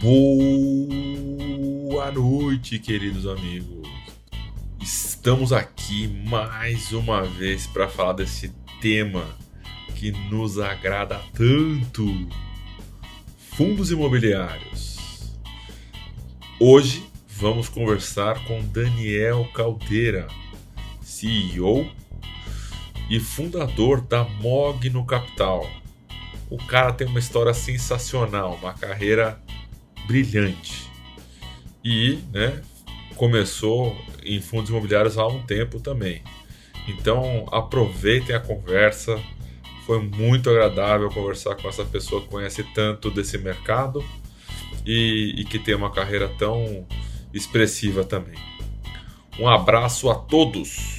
Boa noite, queridos amigos. Estamos aqui mais uma vez para falar desse tema que nos agrada tanto: fundos imobiliários. Hoje vamos conversar com Daniel Caldeira, CEO e fundador da Mogno Capital. O cara tem uma história sensacional, uma carreira brilhante. E né, começou em fundos imobiliários há um tempo também. Então aproveitem a conversa. Foi muito agradável conversar com essa pessoa que conhece tanto desse mercado e, e que tem uma carreira tão expressiva também. Um abraço a todos!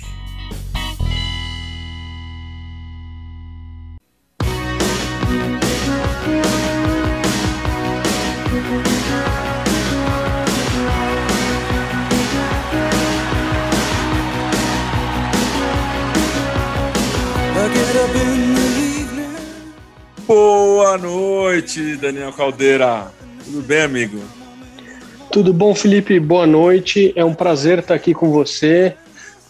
Boa noite, Daniel Caldeira. Tudo bem, amigo? Tudo bom, Felipe? Boa noite. É um prazer estar aqui com você,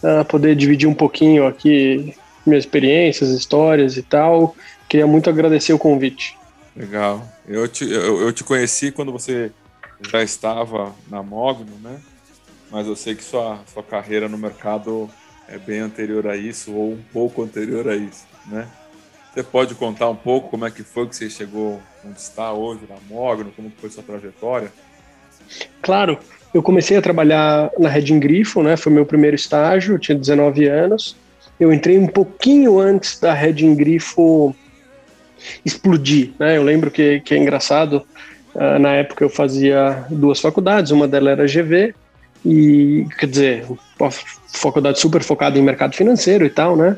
uh, poder dividir um pouquinho aqui minhas experiências, histórias e tal. Queria muito agradecer o convite. Legal. Eu te, eu, eu te conheci quando você já estava na Mogno, né? Mas eu sei que sua, sua carreira no mercado é bem anterior a isso, ou um pouco anterior a isso, né? Você pode contar um pouco como é que foi que você chegou onde está hoje, na Mogno, como foi sua trajetória? Claro, eu comecei a trabalhar na Reding Grifo, né? Foi meu primeiro estágio, eu tinha 19 anos. Eu entrei um pouquinho antes da Reding Grifo explodir, né? Eu lembro que, que é engraçado, uh, na época eu fazia duas faculdades, uma delas era GV, e quer dizer, uma faculdade super focada em mercado financeiro e tal, né?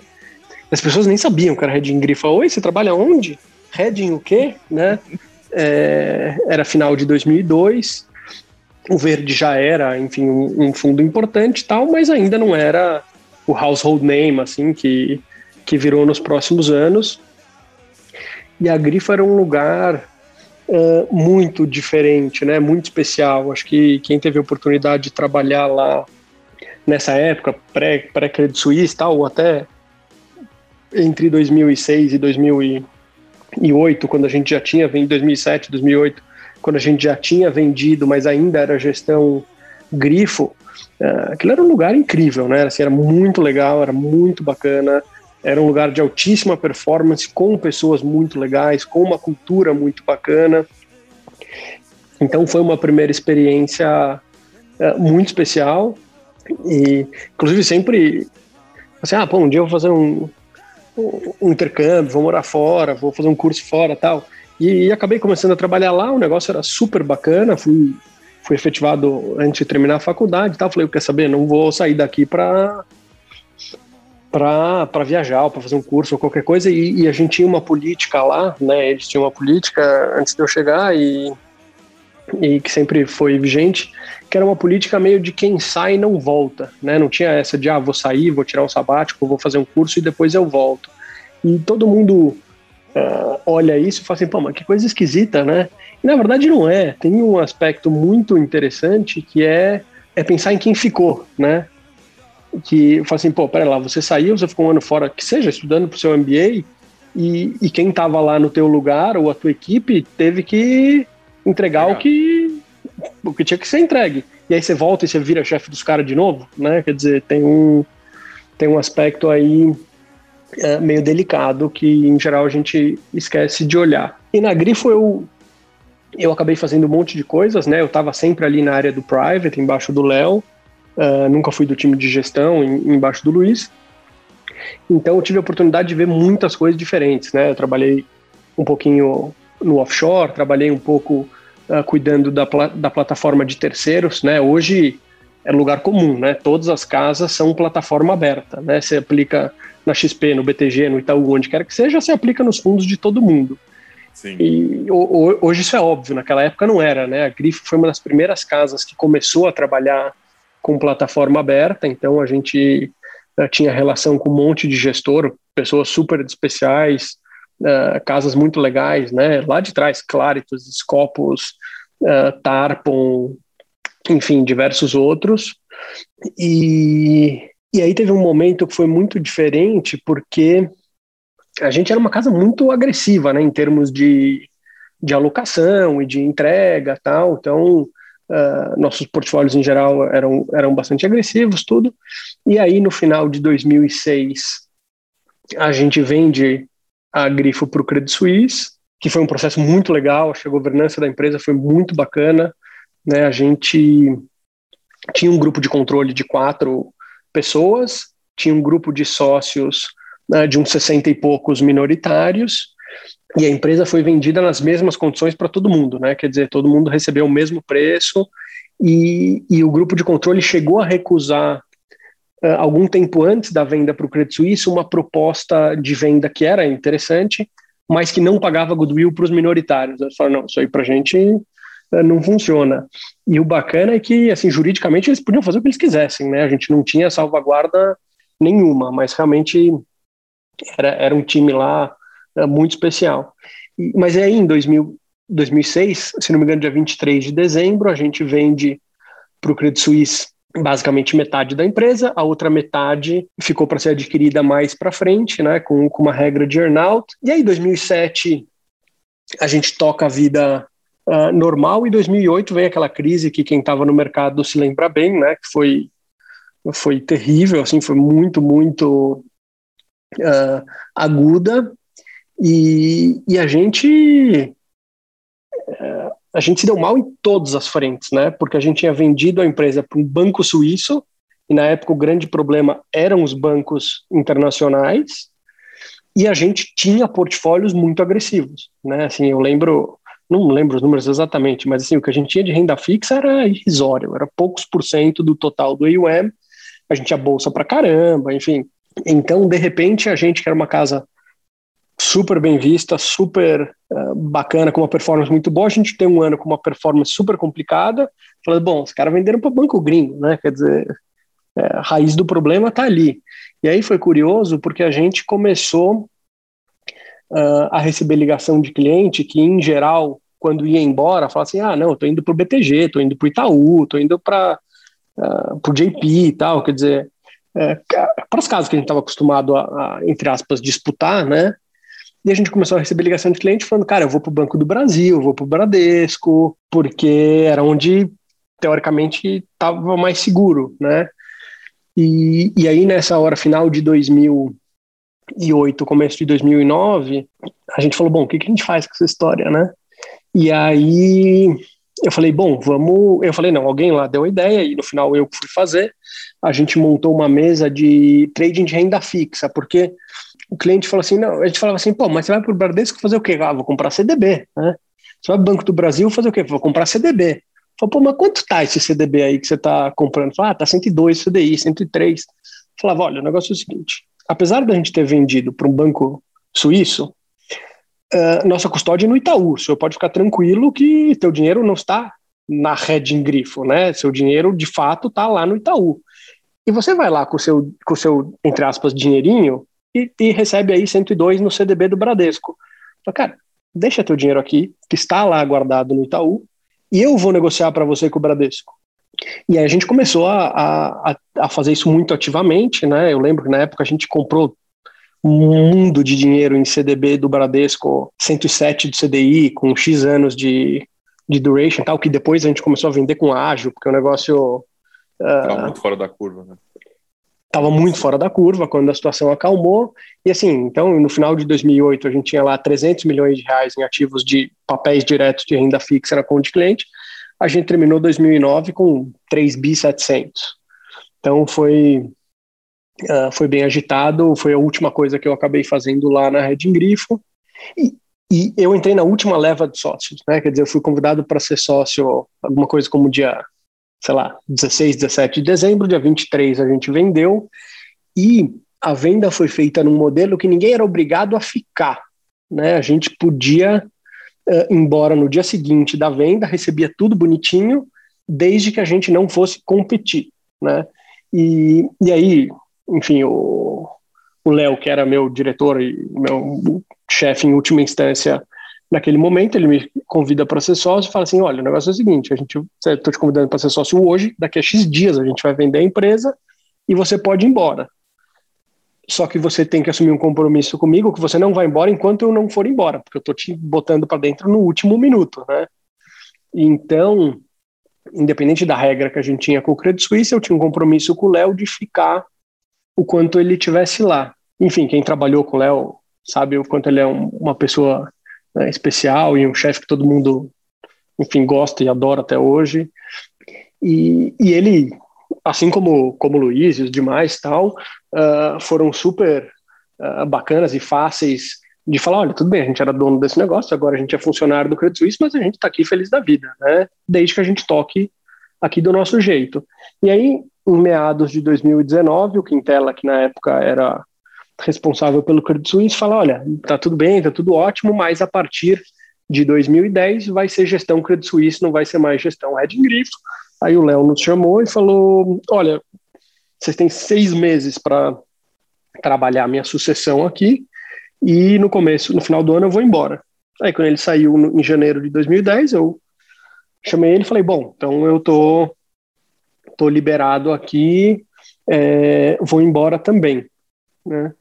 As pessoas nem sabiam que era Redding Grifa. Oi, você trabalha onde? Redding o quê? Né? É, era final de 2002. O verde já era, enfim, um, um fundo importante tal, mas ainda não era o household name, assim, que, que virou nos próximos anos. E a Grifa era um lugar uh, muito diferente, né? Muito especial. Acho que quem teve a oportunidade de trabalhar lá nessa época, pré-Credit Suisse tal, ou até entre 2006 e 2008, quando a gente já tinha vendido, 2007, 2008, quando a gente já tinha vendido, mas ainda era gestão grifo, uh, aquilo era um lugar incrível, né? Assim, era muito legal, era muito bacana, era um lugar de altíssima performance, com pessoas muito legais, com uma cultura muito bacana. Então foi uma primeira experiência uh, muito especial e, inclusive, sempre assim, ah, pô, um dia eu vou fazer um, um intercâmbio, vou morar fora, vou fazer um curso fora tal. E, e, acabei começando a trabalhar lá, o negócio era super bacana, fui, fui efetivado antes de terminar a faculdade tal. Falei, quer saber, não vou sair daqui para para viajar, para fazer um curso ou qualquer coisa, e, e, a gente tinha uma política lá, né? Eles tinham uma política antes de eu chegar e, e que sempre foi vigente, que era uma política meio de quem sai não volta, né? Não tinha essa de, ah, vou sair, vou tirar um sabático, vou fazer um curso e depois eu volto. E todo mundo uh, olha isso e fala assim, pô, mas que coisa esquisita, né? E na verdade não é. Tem um aspecto muito interessante que é, é pensar em quem ficou, né? Que fala assim, pô, pera lá, você saiu, você ficou um ano fora, que seja, estudando para o seu MBA, e, e quem estava lá no teu lugar ou a tua equipe teve que entregar Legal. o que o que tinha que ser entregue. E aí você volta e você vira chefe dos caras de novo, né? Quer dizer, tem um, tem um aspecto aí é, meio delicado que, em geral, a gente esquece de olhar. E na Grifo eu, eu acabei fazendo um monte de coisas, né? Eu estava sempre ali na área do private, embaixo do Léo. Uh, nunca fui do time de gestão, em, embaixo do Luiz. Então eu tive a oportunidade de ver muitas coisas diferentes, né? Eu trabalhei um pouquinho no offshore, trabalhei um pouco uh, cuidando da, pla da plataforma de terceiros, né? Hoje é lugar comum, né? Todas as casas são plataforma aberta, né? Você aplica na XP, no BTG, no Itaú, onde quer que seja, você aplica nos fundos de todo mundo. Sim. E hoje isso é óbvio, naquela época não era, né? A Grifo foi uma das primeiras casas que começou a trabalhar com plataforma aberta, então a gente uh, tinha relação com um monte de gestor, pessoas super especiais, uh, casas muito legais, né? Lá de trás, Claritos, Scopus, uh, Tarpon, enfim, diversos outros. E, e aí teve um momento que foi muito diferente, porque a gente era uma casa muito agressiva, né, em termos de, de alocação e de entrega tal, então uh, nossos portfólios em geral eram, eram bastante agressivos, tudo, e aí no final de 2006 a gente vende a Grifo para o Credit Suisse, que foi um processo muito legal, acho que a governança da empresa foi muito bacana, né, a gente tinha um grupo de controle de quatro pessoas, tinha um grupo de sócios né, de uns 60 e poucos minoritários, e a empresa foi vendida nas mesmas condições para todo mundo, né? Quer dizer, todo mundo recebeu o mesmo preço, e, e o grupo de controle chegou a recusar algum tempo antes da venda para o Credit Suisse, uma proposta de venda que era interessante, mas que não pagava goodwill para os minoritários. Eles falaram, não, isso aí para a gente uh, não funciona. E o bacana é que, assim, juridicamente eles podiam fazer o que eles quisessem, né? A gente não tinha salvaguarda nenhuma, mas realmente era, era um time lá uh, muito especial. E, mas aí em 2000, 2006, se não me engano, dia 23 de dezembro, a gente vende para o Credit Suisse basicamente metade da empresa, a outra metade ficou para ser adquirida mais para frente, né, com, com uma regra de earnout. E aí, em 2007, a gente toca a vida uh, normal, e em 2008 vem aquela crise que quem estava no mercado se lembra bem, né, que foi, foi terrível, assim, foi muito, muito uh, aguda, e, e a gente uh, a gente se deu mal em todas as frentes, né? Porque a gente tinha vendido a empresa para um banco suíço, e na época o grande problema eram os bancos internacionais, e a gente tinha portfólios muito agressivos, né? Assim, eu lembro, não lembro os números exatamente, mas assim, o que a gente tinha de renda fixa era irrisório, era poucos por cento do total do AUM, a gente tinha bolsa para caramba, enfim. Então, de repente, a gente que era uma casa super bem vista, super uh, bacana, com uma performance muito boa. A gente tem um ano com uma performance super complicada. Falando, bom, os caras venderam para banco gringo, né? Quer dizer, é, a raiz do problema está ali. E aí foi curioso porque a gente começou uh, a receber ligação de cliente que, em geral, quando ia embora, falava assim: ah, não, estou indo para o BTG, estou indo para o Itaú, estou indo para uh, o JP e tal. Quer dizer, é, para as casas que a gente estava acostumado a, a, entre aspas, disputar, né? E a gente começou a receber ligação de cliente falando, cara, eu vou para o Banco do Brasil, eu vou para o Bradesco, porque era onde, teoricamente, estava mais seguro, né? E, e aí, nessa hora final de 2008, começo de 2009, a gente falou, bom, o que, que a gente faz com essa história, né? E aí eu falei, bom, vamos. Eu falei, não, alguém lá deu a ideia, e no final eu fui fazer. A gente montou uma mesa de trading de renda fixa, porque o cliente falou assim, não, a gente falava assim, pô, mas você vai para o Bradesco fazer o quê? Ah, vou comprar CDB, né? Você vai para o Banco do Brasil fazer o quê? Vou comprar CDB. Falei, pô, mas quanto tá esse CDB aí que você está comprando? Falei, ah, tá 102 CDI, 103. Falava, olha, o negócio é o seguinte, apesar da gente ter vendido para um banco suíço, uh, nossa custódia é no Itaú, o senhor pode ficar tranquilo que teu dinheiro não está na rede em grifo, né? Seu dinheiro, de fato, está lá no Itaú. E você vai lá com o seu, com seu entre aspas, dinheirinho, e, e recebe aí 102 no CDB do Bradesco. Então, cara, deixa teu dinheiro aqui, que está lá guardado no Itaú, e eu vou negociar para você com o Bradesco. E aí a gente começou a, a, a, fazer isso muito ativamente, né? Eu lembro que na época a gente comprou um mundo de dinheiro em CDB do Bradesco, 107 de CDI, com X anos de, de duration tal, que depois a gente começou a vender com ágil, porque o negócio... Uh, muito fora da curva, né? Estava muito fora da curva quando a situação acalmou. E assim, então, no final de 2008, a gente tinha lá 300 milhões de reais em ativos de papéis diretos de renda fixa na conta de cliente. A gente terminou 2009 com 3 bi 700. Então, foi, uh, foi bem agitado. Foi a última coisa que eu acabei fazendo lá na Red Grifo. E, e eu entrei na última leva de sócios, né? Quer dizer, eu fui convidado para ser sócio alguma coisa como dia sei lá, 16, 17 de dezembro, dia 23 a gente vendeu e a venda foi feita num modelo que ninguém era obrigado a ficar, né? A gente podia uh, embora no dia seguinte da venda, recebia tudo bonitinho, desde que a gente não fosse competir, né? E, e aí, enfim, o Léo, que era meu diretor e meu chefe em última instância, naquele momento ele me convida para ser sócio e fala assim, olha, o negócio é o seguinte, a gente, estou te convidando para ser sócio hoje, daqui a X dias a gente vai vender a empresa e você pode ir embora. Só que você tem que assumir um compromisso comigo que você não vai embora enquanto eu não for embora, porque eu estou te botando para dentro no último minuto, né? Então, independente da regra que a gente tinha com o Credit Suisse, eu tinha um compromisso com o Léo de ficar o quanto ele tivesse lá. Enfim, quem trabalhou com o Léo sabe o quanto ele é um, uma pessoa né, especial e um chefe que todo mundo, enfim, gosta e adora até hoje. E, e ele, assim como, como o Luiz e os demais tal, uh, foram super uh, bacanas e fáceis de falar, olha, tudo bem, a gente era dono desse negócio, agora a gente é funcionário do Credit Suisse, mas a gente está aqui feliz da vida, né? Desde que a gente toque aqui do nosso jeito. E aí, em meados de 2019, o Quintela, que na época era responsável pelo Credit Suisse, fala, olha, tá tudo bem, tá tudo ótimo, mas a partir de 2010 vai ser gestão Credit Suisse, não vai ser mais gestão Red Grifo. Aí o Léo nos chamou e falou, olha, vocês têm seis meses para trabalhar minha sucessão aqui, e no começo, no final do ano, eu vou embora. Aí, quando ele saiu no, em janeiro de 2010, eu chamei ele e falei: Bom, então eu tô, tô liberado aqui, é, vou embora também. Né?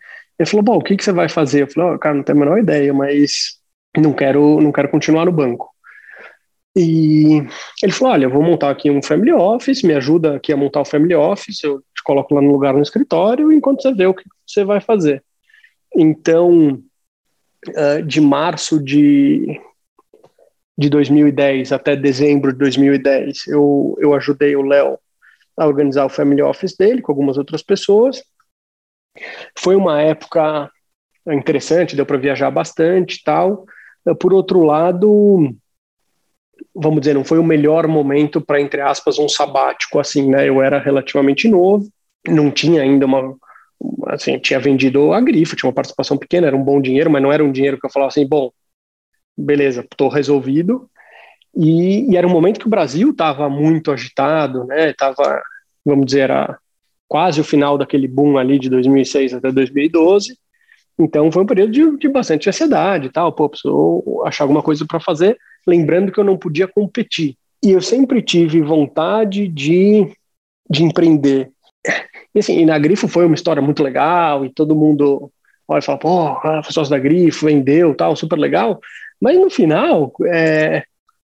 Ele falou: Bom, o que, que você vai fazer? Eu falei: oh, Cara, não tenho a menor ideia, mas não quero, não quero continuar no banco. E ele falou: Olha, eu vou montar aqui um family office, me ajuda aqui a montar o family office, eu te coloco lá no lugar no escritório, enquanto você vê o que você vai fazer. Então, uh, de março de, de 2010 até dezembro de 2010, eu, eu ajudei o Léo a organizar o family office dele com algumas outras pessoas. Foi uma época interessante, deu para viajar bastante tal. Por outro lado, vamos dizer, não foi o melhor momento para, entre aspas, um sabático, assim, né? Eu era relativamente novo, não tinha ainda uma, assim, tinha vendido a grife, tinha uma participação pequena, era um bom dinheiro, mas não era um dinheiro que eu falava assim, bom, beleza, estou resolvido. E, e, era um momento que o Brasil estava muito agitado, né? Estava, vamos dizer, era quase o final daquele boom ali de 2006 até 2012. Então foi um período de, de bastante ansiedade e tal. Pô, preciso achar alguma coisa para fazer. Lembrando que eu não podia competir. E eu sempre tive vontade de, de empreender. E assim, e na Grifo foi uma história muito legal, e todo mundo olha e fala, pô, ah, foi sócio da Grifo, vendeu, tal, super legal. Mas no final, é,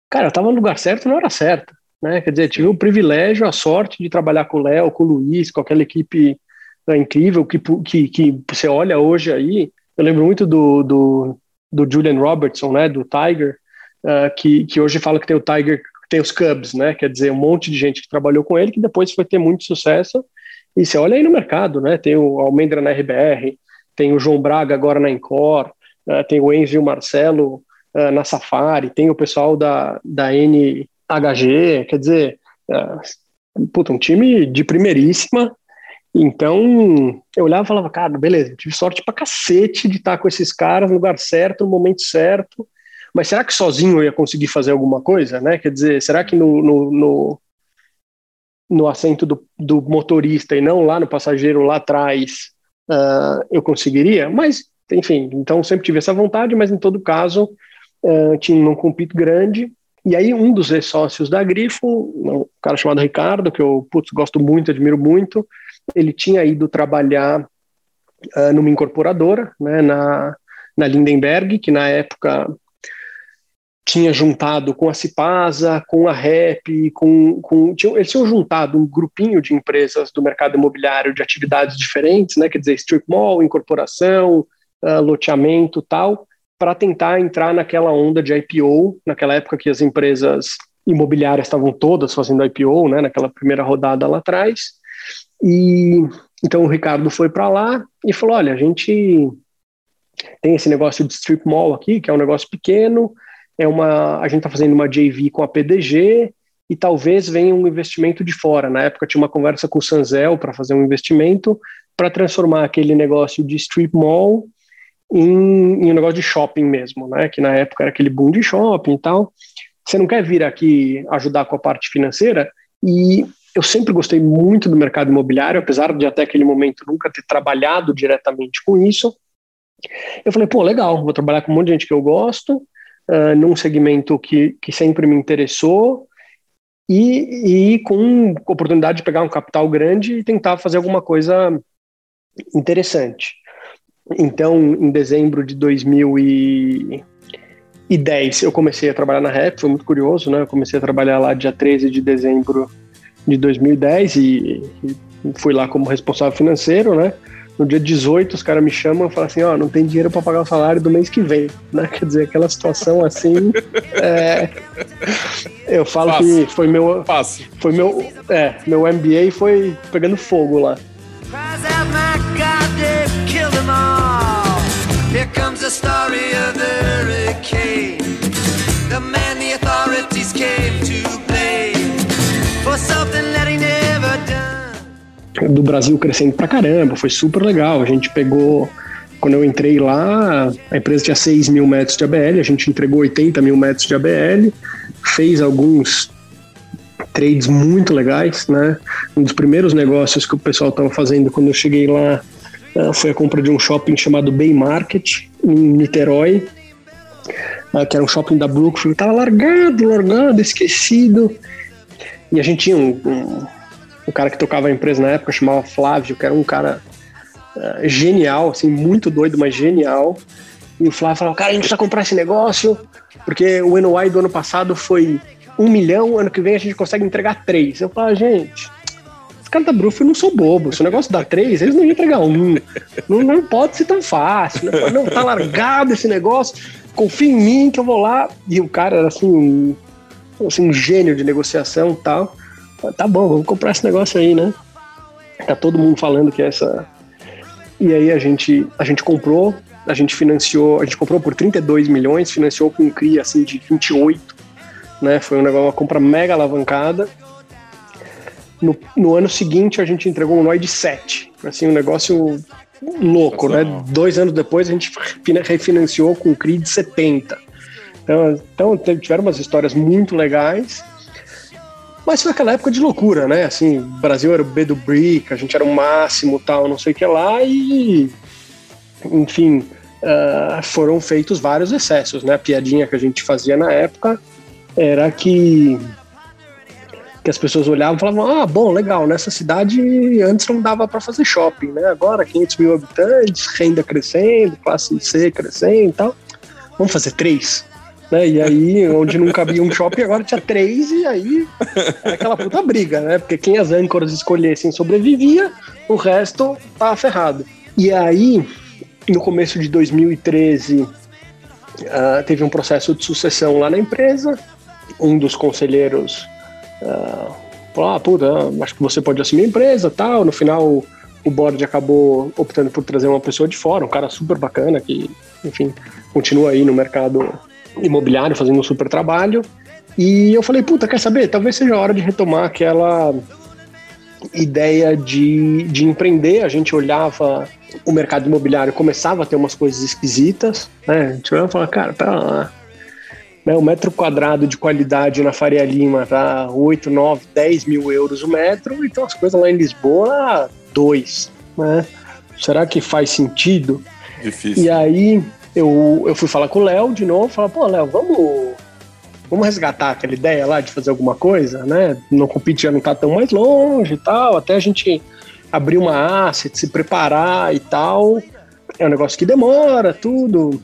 cara, eu tava no lugar certo na hora certa. Né? Quer dizer, tive o privilégio, a sorte de trabalhar com o Léo, com o Luiz, com aquela equipe né, incrível que, que, que você olha hoje aí. Eu lembro muito do, do, do Julian Robertson, né, do Tiger, uh, que, que hoje fala que tem o Tiger, tem os Cubs, né? Quer dizer, um monte de gente que trabalhou com ele que depois foi ter muito sucesso e você olha aí no mercado, né? Tem o Almendra na RBR, tem o João Braga agora na Encore, uh, tem o Enzo e o Marcelo uh, na Safari, tem o pessoal da, da NHG, quer dizer, uh, puta, um time de primeiríssima. Então, eu olhava e falava, cara, beleza, tive sorte pra cacete de estar com esses caras no lugar certo, no momento certo, mas será que sozinho eu ia conseguir fazer alguma coisa, né? Quer dizer, será que no, no, no no assento do, do motorista e não lá no passageiro lá atrás, uh, eu conseguiria, mas enfim, então sempre tive essa vontade, mas em todo caso uh, tinha um compito grande. E aí um dos ex-sócios da Grifo, um cara chamado Ricardo, que eu putz, gosto muito, admiro muito, ele tinha ido trabalhar uh, numa incorporadora, né, na, na Lindenberg, que na época tinha juntado com a Cipasa, com a REP, com, com tinham, eles tinham juntado um grupinho de empresas do mercado imobiliário de atividades diferentes, né, quer dizer, strip mall, incorporação, uh, loteamento tal, para tentar entrar naquela onda de IPO, naquela época que as empresas imobiliárias estavam todas fazendo IPO, né, naquela primeira rodada lá atrás, e então o Ricardo foi para lá e falou, olha, a gente tem esse negócio de strip mall aqui, que é um negócio pequeno, é uma, a gente está fazendo uma JV com a PDG e talvez venha um investimento de fora. Na época tinha uma conversa com o Sanzel para fazer um investimento para transformar aquele negócio de strip mall em, em, um negócio de shopping mesmo, né? Que na época era aquele boom de shopping e tal. Você não quer vir aqui ajudar com a parte financeira? E eu sempre gostei muito do mercado imobiliário, apesar de até aquele momento nunca ter trabalhado diretamente com isso. Eu falei, pô, legal, vou trabalhar com um monte de gente que eu gosto, uh, num segmento que, que sempre me interessou e, e com oportunidade de pegar um capital grande e tentar fazer alguma coisa interessante. Então, em dezembro de 2010, eu comecei a trabalhar na REP, foi muito curioso, né? Eu comecei a trabalhar lá dia 13 de dezembro de 2010 e, e fui lá como responsável financeiro, né? No dia 18, os caras me chamam e falam assim: Ó, oh, não tem dinheiro para pagar o salário do mês que vem, né? Quer dizer, aquela situação assim. é, eu falo Fácil. que foi meu. Fácil. Foi meu. É, meu MBA foi pegando fogo lá. Here comes the story of the hurricane. The man the authorities came to blame for something that he never done. Do Brasil crescendo pra caramba, foi super legal. A gente pegou. Quando eu entrei lá, a empresa tinha 6 mil metros de ABL, a gente entregou 80 mil metros de ABL, fez alguns trades muito legais, né? Um dos primeiros negócios que o pessoal estava fazendo quando eu cheguei lá foi a compra de um shopping chamado Bay Market, em Niterói, uh, que era um shopping da Brookfield. Estava largado, largado, esquecido. E a gente tinha um, um, um, cara que tocava a empresa na época, chamava Flávio, que era um cara uh, genial, assim, muito doido, mas genial. E o Flávio falava, cara, a gente precisa comprar esse negócio, porque o NOI do ano passado foi um milhão, ano que vem a gente consegue entregar três. Eu falava, gente, caras da Bruf não sou bobo. Se o negócio dá três, eles não iam entregar um. Não, não pode ser tão fácil. Né? Não, tá largado esse negócio. Confia em mim que eu vou lá. E o cara era assim, um, assim, um gênio de negociação e tal. Tá bom, vamos comprar esse negócio aí, né? Tá todo mundo falando que é essa. E aí a gente, a gente comprou, a gente financiou, a gente comprou por 32 milhões, financiou com um CRI assim de 28, né? Foi um negócio, uma compra mega alavancada. No, no ano seguinte, a gente entregou um NOI de 7. Assim, um negócio louco, né? Dois anos depois, a gente refinanciou com um CRI de 70. Então, então, tiveram umas histórias muito legais. Mas foi aquela época de loucura, né? Assim, o Brasil era o B do Brick, a gente era o máximo, tal, não sei o que lá, e. Enfim, uh, foram feitos vários excessos, né? A piadinha que a gente fazia na época era que que as pessoas olhavam e falavam: ah, bom, legal, nessa cidade antes não dava para fazer shopping, né? Agora 500 mil habitantes, renda crescendo, classe C crescendo e tal. Vamos fazer três. Né? E aí, onde nunca havia um shopping, agora tinha três, e aí era aquela puta briga, né? Porque quem as âncoras escolhessem sobrevivia, o resto tava ferrado. E aí, no começo de 2013, uh, ah, teve um processo de sucessão lá na empresa. Um dos conselheiros Uh, ah, puta, acho que você pode assumir a empresa tal. No final, o board acabou optando por trazer uma pessoa de fora, um cara super bacana que, enfim, continua aí no mercado imobiliário fazendo um super trabalho. E eu falei, puta, quer saber? Talvez seja a hora de retomar aquela ideia de, de empreender. A gente olhava o mercado imobiliário, começava a ter umas coisas esquisitas, né? A gente olhava e falava, cara, pera lá, né, o metro quadrado de qualidade na Faria Lima tá 8, 9, 10 mil euros o metro, então as coisas lá em Lisboa, 2. Né? Será que faz sentido? Difícil. E aí eu, eu fui falar com o Léo de novo, falar, pô, Léo, vamos, vamos resgatar aquela ideia lá de fazer alguma coisa, né? Não competir já não tá tão mais longe e tal, até a gente abrir uma asset, se preparar e tal. É um negócio que demora, tudo.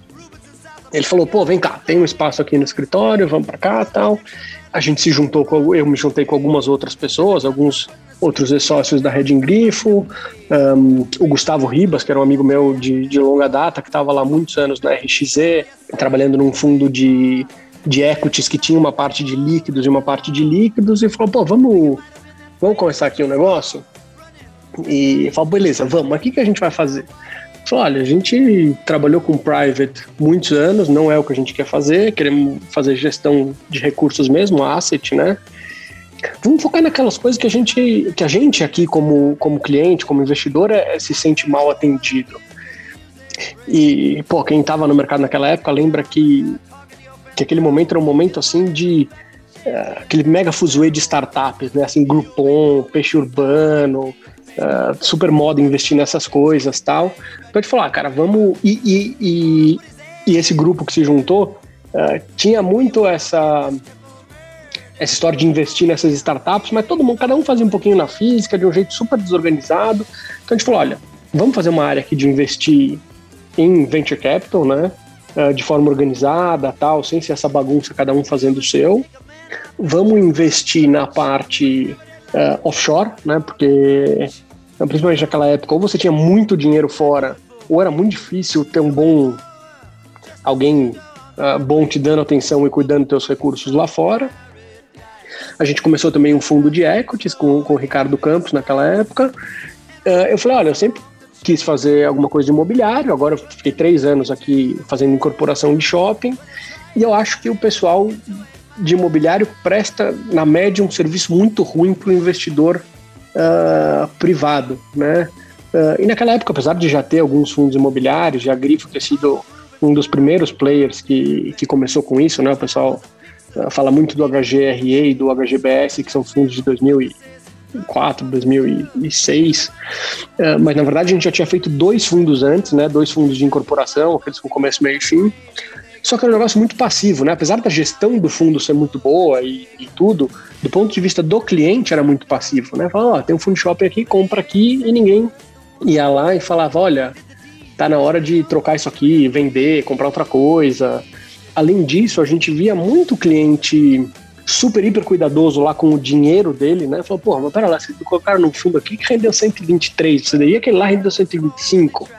Ele falou, pô, vem cá, tem um espaço aqui no escritório, vamos para cá tal. A gente se juntou com, eu me juntei com algumas outras pessoas, alguns outros sócios da Red Grifo, um, o Gustavo Ribas, que era um amigo meu de, de longa data, que estava lá muitos anos na RXZ, trabalhando num fundo de, de equities que tinha uma parte de líquidos e uma parte de líquidos, e falou, pô, vamos, vamos começar aqui um negócio? E falou, beleza, vamos, mas o que, que a gente vai fazer? Olha, a gente trabalhou com private muitos anos, não é o que a gente quer fazer, queremos fazer gestão de recursos mesmo, asset, né? Vamos focar naquelas coisas que a gente, que a gente aqui como, como cliente, como investidor, é, se sente mal atendido. E, pô, quem estava no mercado naquela época lembra que, que aquele momento era um momento assim de é, aquele mega fuzuê de startups, né? Assim, Groupon, Peixe Urbano, uh, super moda investir nessas coisas tal. Então a gente falou, ah, cara, vamos. E, e, e, e, esse grupo que se juntou uh, tinha muito essa essa história de investir nessas startups, mas todo mundo, cada um fazia um pouquinho na física, de um jeito super desorganizado. Então a gente falou, olha, vamos fazer uma área aqui de investir em venture capital, né? Uh, de forma organizada, tal, sem ser essa bagunça, cada um fazendo o seu. Vamos investir na parte uh, offshore, né? Porque principalmente naquela época, ou você tinha muito dinheiro fora, ou era muito difícil ter um bom alguém uh, bom te dando atenção e cuidando dos teus recursos lá fora. A gente começou também um fundo de equities com, com o Ricardo Campos naquela época. Uh, eu falei, olha, eu sempre quis fazer alguma coisa de imobiliário, agora eu fiquei três anos aqui fazendo incorporação de shopping, e eu acho que o pessoal de imobiliário presta, na média, um serviço muito ruim para o investidor uh, privado, né? Uh, e naquela época, apesar de já ter alguns fundos imobiliários, já a Grifo ter sido um dos primeiros players que, que começou com isso, né? O pessoal uh, fala muito do HGRE e do HGBS, que são fundos de 2004, 2006, uh, mas na verdade a gente já tinha feito dois fundos antes, né? Dois fundos de incorporação, aqueles com começo, meio e fim. Só que é um negócio muito passivo, né? Apesar da gestão do fundo ser muito boa e, e tudo, do ponto de vista do cliente era muito passivo, né? Fala, ó, tem um fundo shopping aqui, compra aqui e ninguém ia lá e falava, olha, tá na hora de trocar isso aqui, vender, comprar outra coisa. Além disso, a gente via muito cliente super, hiper cuidadoso lá com o dinheiro dele, né? Falou, porra, mas pera lá, você colocaram num fundo aqui que rendeu 123, você daí aquele lá rendeu 125.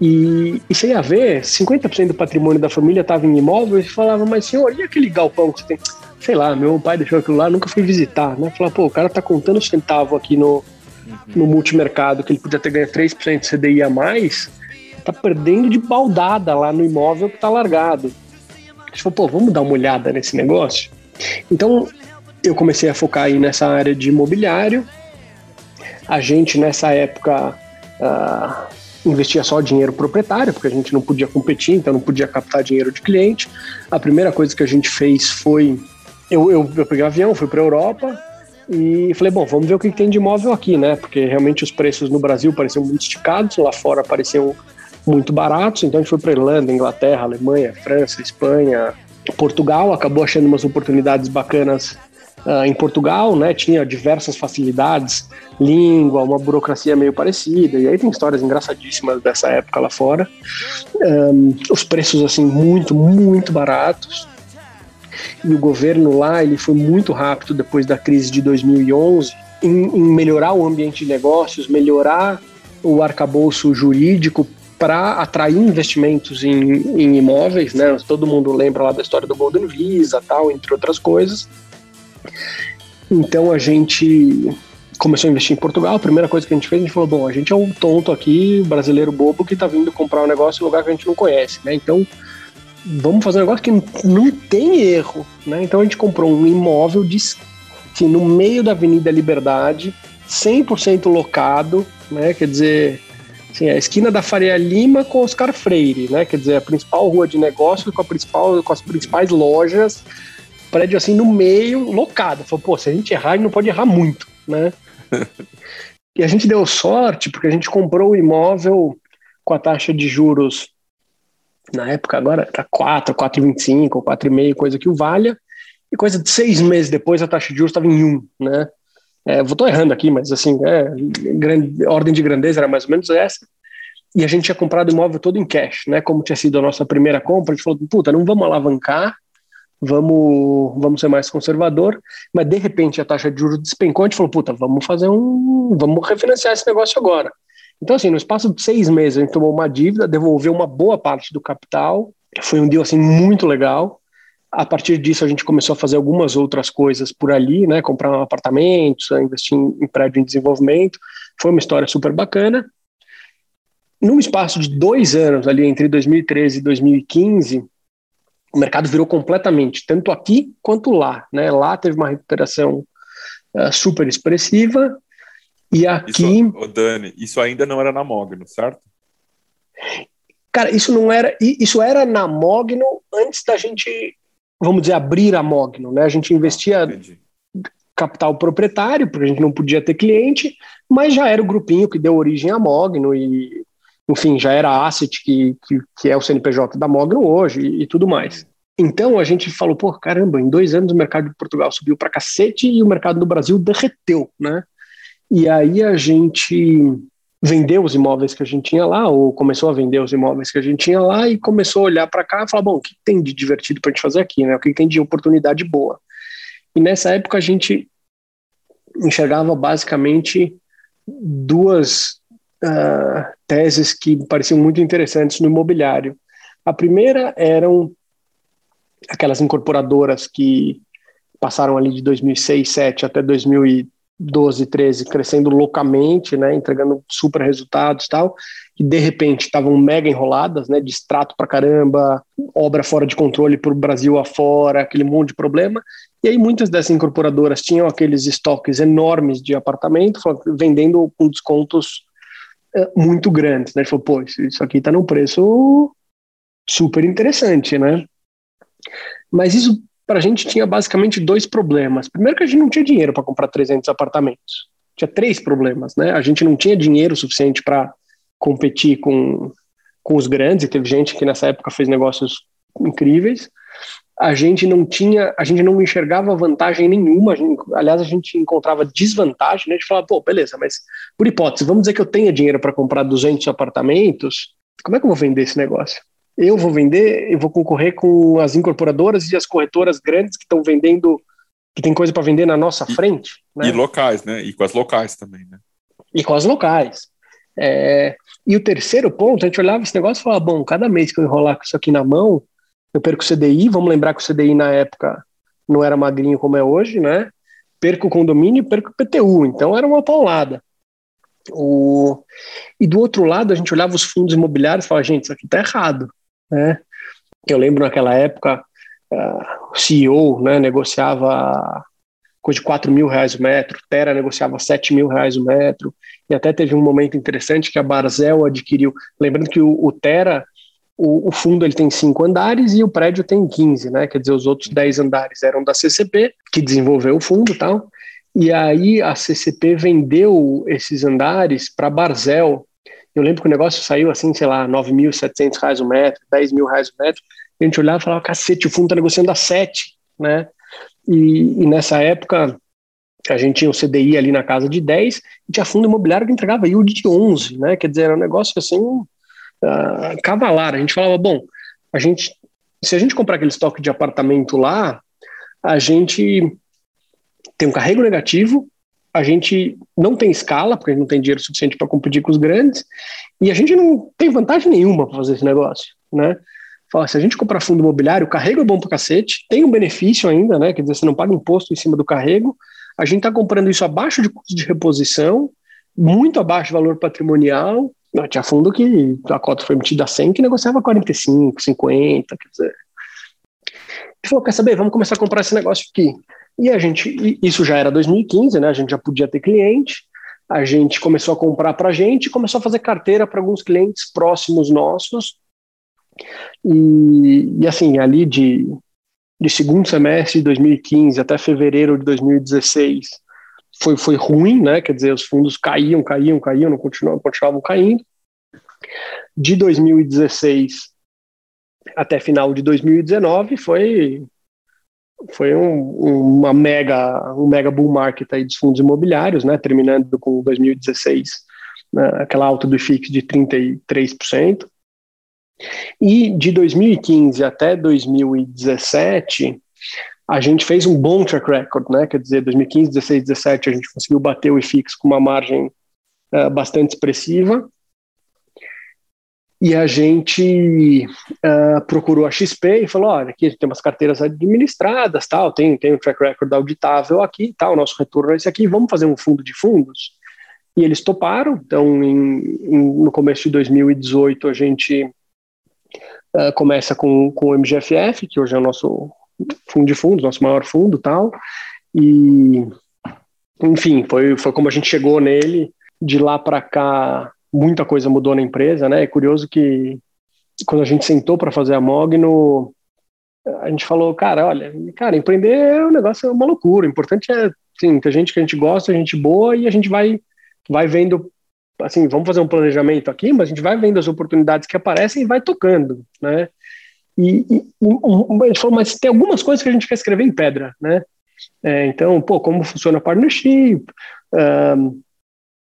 E, e você ia ver, 50% do patrimônio da família estava em imóveis e falava, mas senhor, e aquele galpão que você tem? Sei lá, meu pai deixou aquilo lá, nunca fui visitar, né? Falava, pô, o cara tá contando centavo aqui no, no multimercado que ele podia ter ganho 3% de CDI a mais, tá perdendo de baldada lá no imóvel que tá largado. A gente falou, pô, vamos dar uma olhada nesse negócio? Então, eu comecei a focar aí nessa área de imobiliário. A gente, nessa época, uh, investia só dinheiro proprietário, porque a gente não podia competir, então não podia captar dinheiro de cliente. A primeira coisa que a gente fez foi. Eu, eu, eu peguei um avião, fui para a Europa, e falei, bom, vamos ver o que tem de imóvel aqui, né? Porque realmente os preços no Brasil pareciam muito esticados, lá fora pareciam muito baratos. Então a gente foi para Irlanda, Inglaterra, Alemanha, França, Espanha, Portugal. Acabou achando umas oportunidades bacanas uh, em Portugal, né? Tinha diversas facilidades, língua, uma burocracia meio parecida. E aí tem histórias engraçadíssimas dessa época lá fora. Um, os preços, assim, muito, muito baratos e o governo lá ele foi muito rápido depois da crise de 2011 em, em melhorar o ambiente de negócios, melhorar o arcabouço jurídico para atrair investimentos em, em, imóveis, né? Todo mundo lembra lá da história do Golden Visa, tal, entre outras coisas. Então a gente começou a investir em Portugal. A primeira coisa que a gente fez, a gente falou: bom, a gente é um tonto aqui, brasileiro bobo que está vindo comprar um negócio em um lugar que a gente não conhece, né? Então vamos fazer um negócio que não tem erro, né? Então a gente comprou um imóvel de, assim, no meio da Avenida Liberdade, 100% locado, né? Quer dizer, assim, a esquina da Faria Lima com Oscar Freire, né? Quer dizer, a principal rua de negócio com a principal com as principais lojas, prédio assim no meio, locado. Falou, pô, se a gente errar, a gente não pode errar muito, né? e a gente deu sorte porque a gente comprou o imóvel com a taxa de juros na época agora tá 4, 4,25 ou 4,5, coisa que o valha, e coisa de seis meses depois a taxa de juros estava em 1, né? É, vou tô errando aqui, mas assim, é, grande, ordem de grandeza era mais ou menos essa. E a gente tinha comprado o imóvel todo em cash, né? Como tinha sido a nossa primeira compra, a gente falou, puta, não vamos alavancar, vamos, vamos ser mais conservador, mas de repente a taxa de juros despencou, a gente falou, puta, vamos fazer um, vamos refinanciar esse negócio agora. Então, assim, no espaço de seis meses, a gente tomou uma dívida, devolveu uma boa parte do capital, foi um deal, assim, muito legal. A partir disso, a gente começou a fazer algumas outras coisas por ali, né, comprar apartamentos, investir em, em prédio em desenvolvimento. Foi uma história super bacana. Num espaço de dois anos, ali entre 2013 e 2015, o mercado virou completamente, tanto aqui quanto lá. Né? Lá teve uma recuperação uh, super expressiva, e aqui. Isso, Dani, isso ainda não era na Mogno, certo? Cara, isso não era. Isso era na Mogno antes da gente, vamos dizer, abrir a Mogno, né? A gente investia ah, capital proprietário, porque a gente não podia ter cliente, mas já era o grupinho que deu origem à Mogno e, enfim, já era asset que, que, que é o CNPJ da Mogno hoje e, e tudo mais. então a gente falou, pô, caramba, em dois anos o mercado de Portugal subiu para cacete e o mercado do Brasil derreteu, né? E aí a gente vendeu os imóveis que a gente tinha lá, ou começou a vender os imóveis que a gente tinha lá e começou a olhar para cá e falar, bom, o que tem de divertido para a gente fazer aqui, né? O que tem de oportunidade boa? E nessa época a gente enxergava basicamente duas uh, teses que pareciam muito interessantes no imobiliário. A primeira eram aquelas incorporadoras que passaram ali de 2006, 2007 até 2012, 13, crescendo loucamente, né, entregando super resultados e tal, e de repente estavam mega enroladas, né, de extrato para caramba, obra fora de controle por Brasil afora, aquele monte de problema, e aí muitas dessas incorporadoras tinham aqueles estoques enormes de apartamento, vendendo com descontos muito grandes, né, falou, pô, isso aqui está num preço super interessante, né, mas isso para a gente tinha basicamente dois problemas. Primeiro que a gente não tinha dinheiro para comprar 300 apartamentos. Tinha três problemas, né? A gente não tinha dinheiro suficiente para competir com, com os grandes, e teve gente que nessa época fez negócios incríveis. A gente não tinha, a gente não enxergava vantagem nenhuma, a gente, aliás, a gente encontrava desvantagem, né? A gente falava, pô, beleza, mas por hipótese, vamos dizer que eu tenha dinheiro para comprar 200 apartamentos, como é que eu vou vender esse negócio? eu vou vender, eu vou concorrer com as incorporadoras e as corretoras grandes que estão vendendo, que tem coisa para vender na nossa e, frente. Né? E locais, né? E com as locais também, né? E com as locais. É, e o terceiro ponto, a gente olhava esse negócio e falava, bom, cada mês que eu enrolar com isso aqui na mão, eu perco o CDI, vamos lembrar que o CDI na época não era magrinho como é hoje, né? Perco o condomínio e perco o PTU, então era uma paulada. O... E do outro lado, a gente olhava os fundos imobiliários e falava, gente, isso aqui tá errado. Né? Eu lembro naquela época, uh, o CEO né, negociava coisa de 4 mil reais o metro, Terra negociava 7 mil reais o metro, e até teve um momento interessante que a Barzel adquiriu, lembrando que o, o Terra, o, o, fundo ele tem cinco andares e o prédio tem 15, né? Quer dizer, os outros 10 andares eram da CCP, que desenvolveu o fundo e tal. E aí a CCP vendeu esses andares para Barzel, eu lembro que o negócio saiu assim, sei lá, 9.700 reais o metro, 10 mil reais o metro. A gente olhava e falava, cacete, o fundo está negociando a 7, né? E, e, nessa época a gente tinha o CDI ali na casa de 10 e tinha fundo imobiliário que entregava yield de 11, né? Quer dizer, era um negócio assim, uh, cavalar. A gente falava, bom, a gente, se a gente comprar aquele estoque de apartamento lá, a gente tem um carrego negativo, a gente não tem escala, porque a gente não tem dinheiro suficiente para competir com os grandes, e a gente não tem vantagem nenhuma para fazer esse negócio, né? Fala, se a gente comprar fundo imobiliário, o carrego é bom para cacete, tem um benefício ainda, né? Quer dizer, você não paga imposto em cima do carrego, a gente está comprando isso abaixo de custo de reposição, muito abaixo do valor patrimonial. Não, tinha fundo que a cota foi emitida a 100, que negociava 45, 50, quer dizer. Ele falou, quer saber, vamos começar a comprar esse negócio aqui. E a gente, isso já era 2015, né? A gente já podia ter cliente. A gente começou a comprar para a gente, começou a fazer carteira para alguns clientes próximos nossos. E, e assim, ali de, de segundo semestre de 2015 até fevereiro de 2016 foi, foi ruim, né? Quer dizer, os fundos caíam, caíam, caíam, não continuavam, continuavam caindo. De 2016 até final de 2019 foi foi um, uma mega, um mega bull market aí dos fundos imobiliários, né, terminando com 2016, né, aquela alta do IFIX de 33%. E de 2015 até 2017, a gente fez um bom track record, né, quer dizer, 2015, 16, 17 a gente conseguiu bater o IFIX com uma margem uh, bastante expressiva, e a gente uh, procurou a XP e falou: olha, aqui tem umas carteiras administradas, tal, tem, tem um track record auditável aqui, tal, o nosso retorno é esse aqui, vamos fazer um fundo de fundos. E eles toparam, então em, em, no começo de 2018 a gente uh, começa com, com o MGFF, que hoje é o nosso fundo de fundos, nosso maior fundo tal, e enfim, foi, foi como a gente chegou nele, de lá para cá muita coisa mudou na empresa, né? É curioso que quando a gente sentou para fazer a Mogno, a gente falou, cara, olha, cara, empreender é um negócio, é uma loucura. O importante é, sim, ter gente que a gente gosta, gente boa e a gente vai, vai vendo, assim, vamos fazer um planejamento aqui, mas a gente vai vendo as oportunidades que aparecem e vai tocando, né? E, e um, ele falou, mas tem algumas coisas que a gente quer escrever em pedra, né? É, então, pô, como funciona a partnership, um,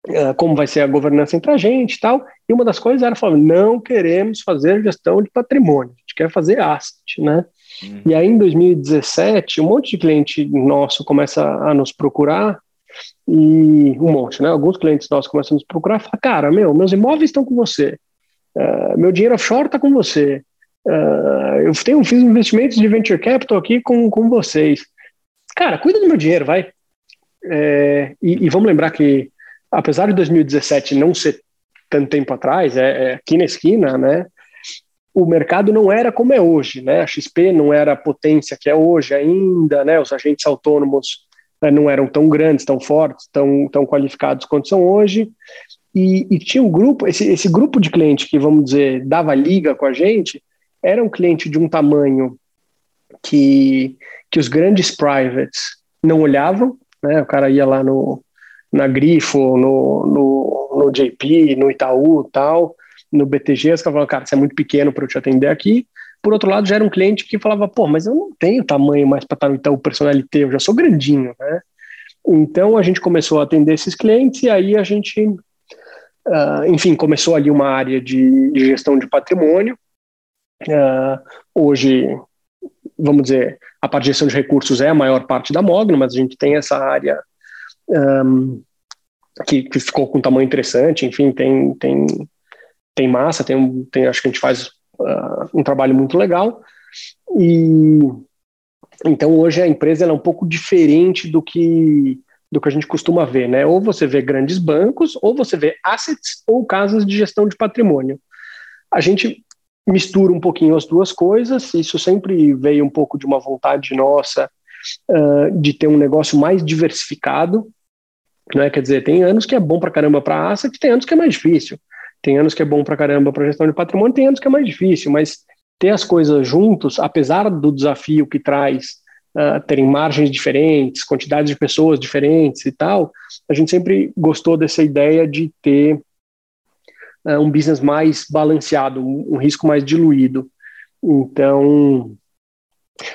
uh, como vai ser a governança entre a gente e tal. E uma das coisas era falar, não queremos fazer gestão de patrimônio, a gente quer fazer asset, né? Uhum. E aí, em 2017, um monte de cliente nosso começa a nos procurar e um monte, né? Alguns clientes nossos começam a nos procurar e falam, cara, meu, meus imóveis estão com você, uh, meu dinheiro offshore está com você, uh, eu tenho, fiz investimentos de venture capital aqui com, com vocês. Cara, cuida do meu dinheiro, vai. É, e, e, vamos lembrar que, apesar de 2017 não ser tanto tempo atrás, é, é aqui na esquina, né? o mercado não era como é hoje, né? A XP não era a potência que é hoje ainda, né? Os agentes autônomos né, não eram tão grandes, tão fortes, tão, tão qualificados quanto são hoje. E, e, tinha um grupo, esse, esse grupo de cliente que, vamos dizer, dava liga com a gente, era um cliente de um tamanho que, que os grandes privates não olhavam, né? O cara ia lá no, na Grifo, no, no, no JP, no Itaú tal, no BTG, os caras falavam, cara, você é muito pequeno para eu te atender aqui. Por outro lado, já era um cliente que falava, pô, mas eu não tenho tamanho mais para estar no Itaú Personalité, eu já sou grandinho, né? Então a gente começou a atender esses clientes e aí a gente, uh, enfim, começou ali uma área de, de gestão de patrimônio. Uh, hoje, vamos dizer, a parte de gestão de recursos é a maior parte da Mogno, mas a gente tem essa área um, que, que, ficou com um tamanho interessante, enfim, tem, tem tem massa, tem, tem acho que a gente faz uh, um trabalho muito legal. E então hoje a empresa é um pouco diferente do que do que a gente costuma ver, né? Ou você vê grandes bancos, ou você vê assets ou casas de gestão de patrimônio. A gente mistura um pouquinho as duas coisas. Isso sempre veio um pouco de uma vontade nossa uh, de ter um negócio mais diversificado. Né? Quer dizer, tem anos que é bom para caramba para asset, tem anos que é mais difícil. Tem anos que é bom para caramba para gestão de patrimônio, tem anos que é mais difícil, mas ter as coisas juntos, apesar do desafio que traz uh, terem margens diferentes, quantidades de pessoas diferentes e tal, a gente sempre gostou dessa ideia de ter uh, um business mais balanceado, um, um risco mais diluído. Então,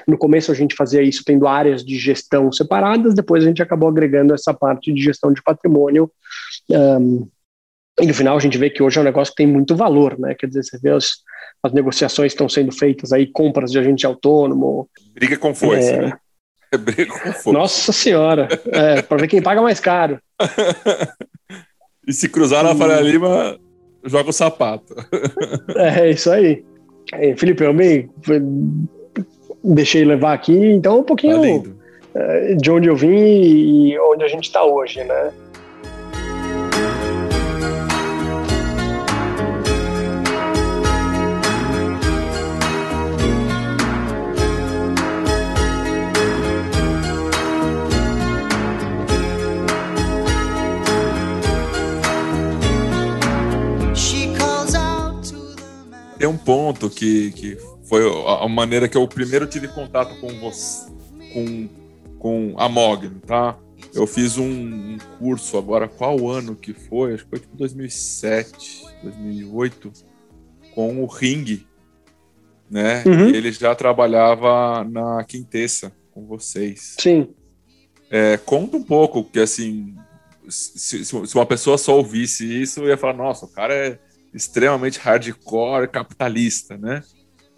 no começo a gente fazia isso tendo áreas de gestão separadas, depois a gente acabou agregando essa parte de gestão de patrimônio um, e no final a gente vê que hoje é um negócio que tem muito valor, né? Quer dizer, você vê as, as negociações estão sendo feitas aí, compras de agente autônomo. Briga com força, é... né? Briga com força. Nossa senhora, é, para ver quem paga mais caro. e se cruzar na Faria Lima, joga o sapato. é, isso aí. É, Felipe, eu me deixei levar aqui, então um pouquinho tá de onde eu vim e onde a gente está hoje, né? Tem um ponto que, que foi a maneira que eu primeiro tive contato com você, com, com a Mogno, tá? Eu fiz um, um, curso agora, qual ano que foi? Acho que foi tipo 2007, 2008, com o Ring, né? Uhum. E ele já trabalhava na Quintessa com vocês. Sim. É, conta um pouco, que assim, se, se uma pessoa só ouvisse isso, ia falar, nossa, o cara é extremamente hardcore capitalista, né?